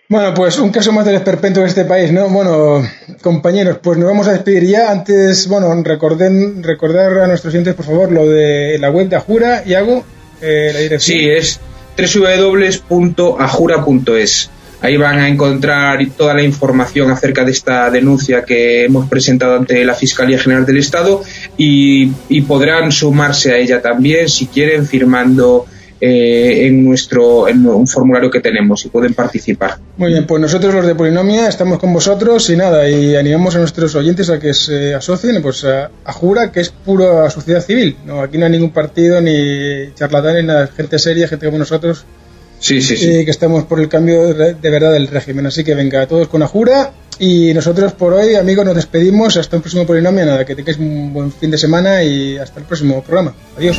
Bueno, pues un caso más del esperpento en este país, ¿no? Bueno, compañeros, pues nos vamos a despedir ya. Antes, bueno, recorden, recordar a nuestros clientes, por favor, lo de la web de Ajura y hago eh, la dirección. Sí, es www.ajura.es. Ahí van a encontrar toda la información acerca de esta denuncia que hemos presentado ante la Fiscalía General del Estado y podrán sumarse a ella también si quieren firmando eh, en nuestro en un formulario que tenemos y pueden participar. Muy bien, pues nosotros los de Polinomia estamos con vosotros y nada, y animamos a nuestros oyentes a que se asocien pues a, Jura, que es pura sociedad civil. No, aquí no hay ningún partido ni charlatanes, nada, gente seria, gente como nosotros. Sí, sí, sí. que estamos por el cambio de, verdad del régimen. Así que venga, todos con Ajura. Y nosotros por hoy, amigos, nos despedimos. Hasta el próximo Polinomia. Nada, que tengáis un buen fin de semana y hasta el próximo programa. Adiós.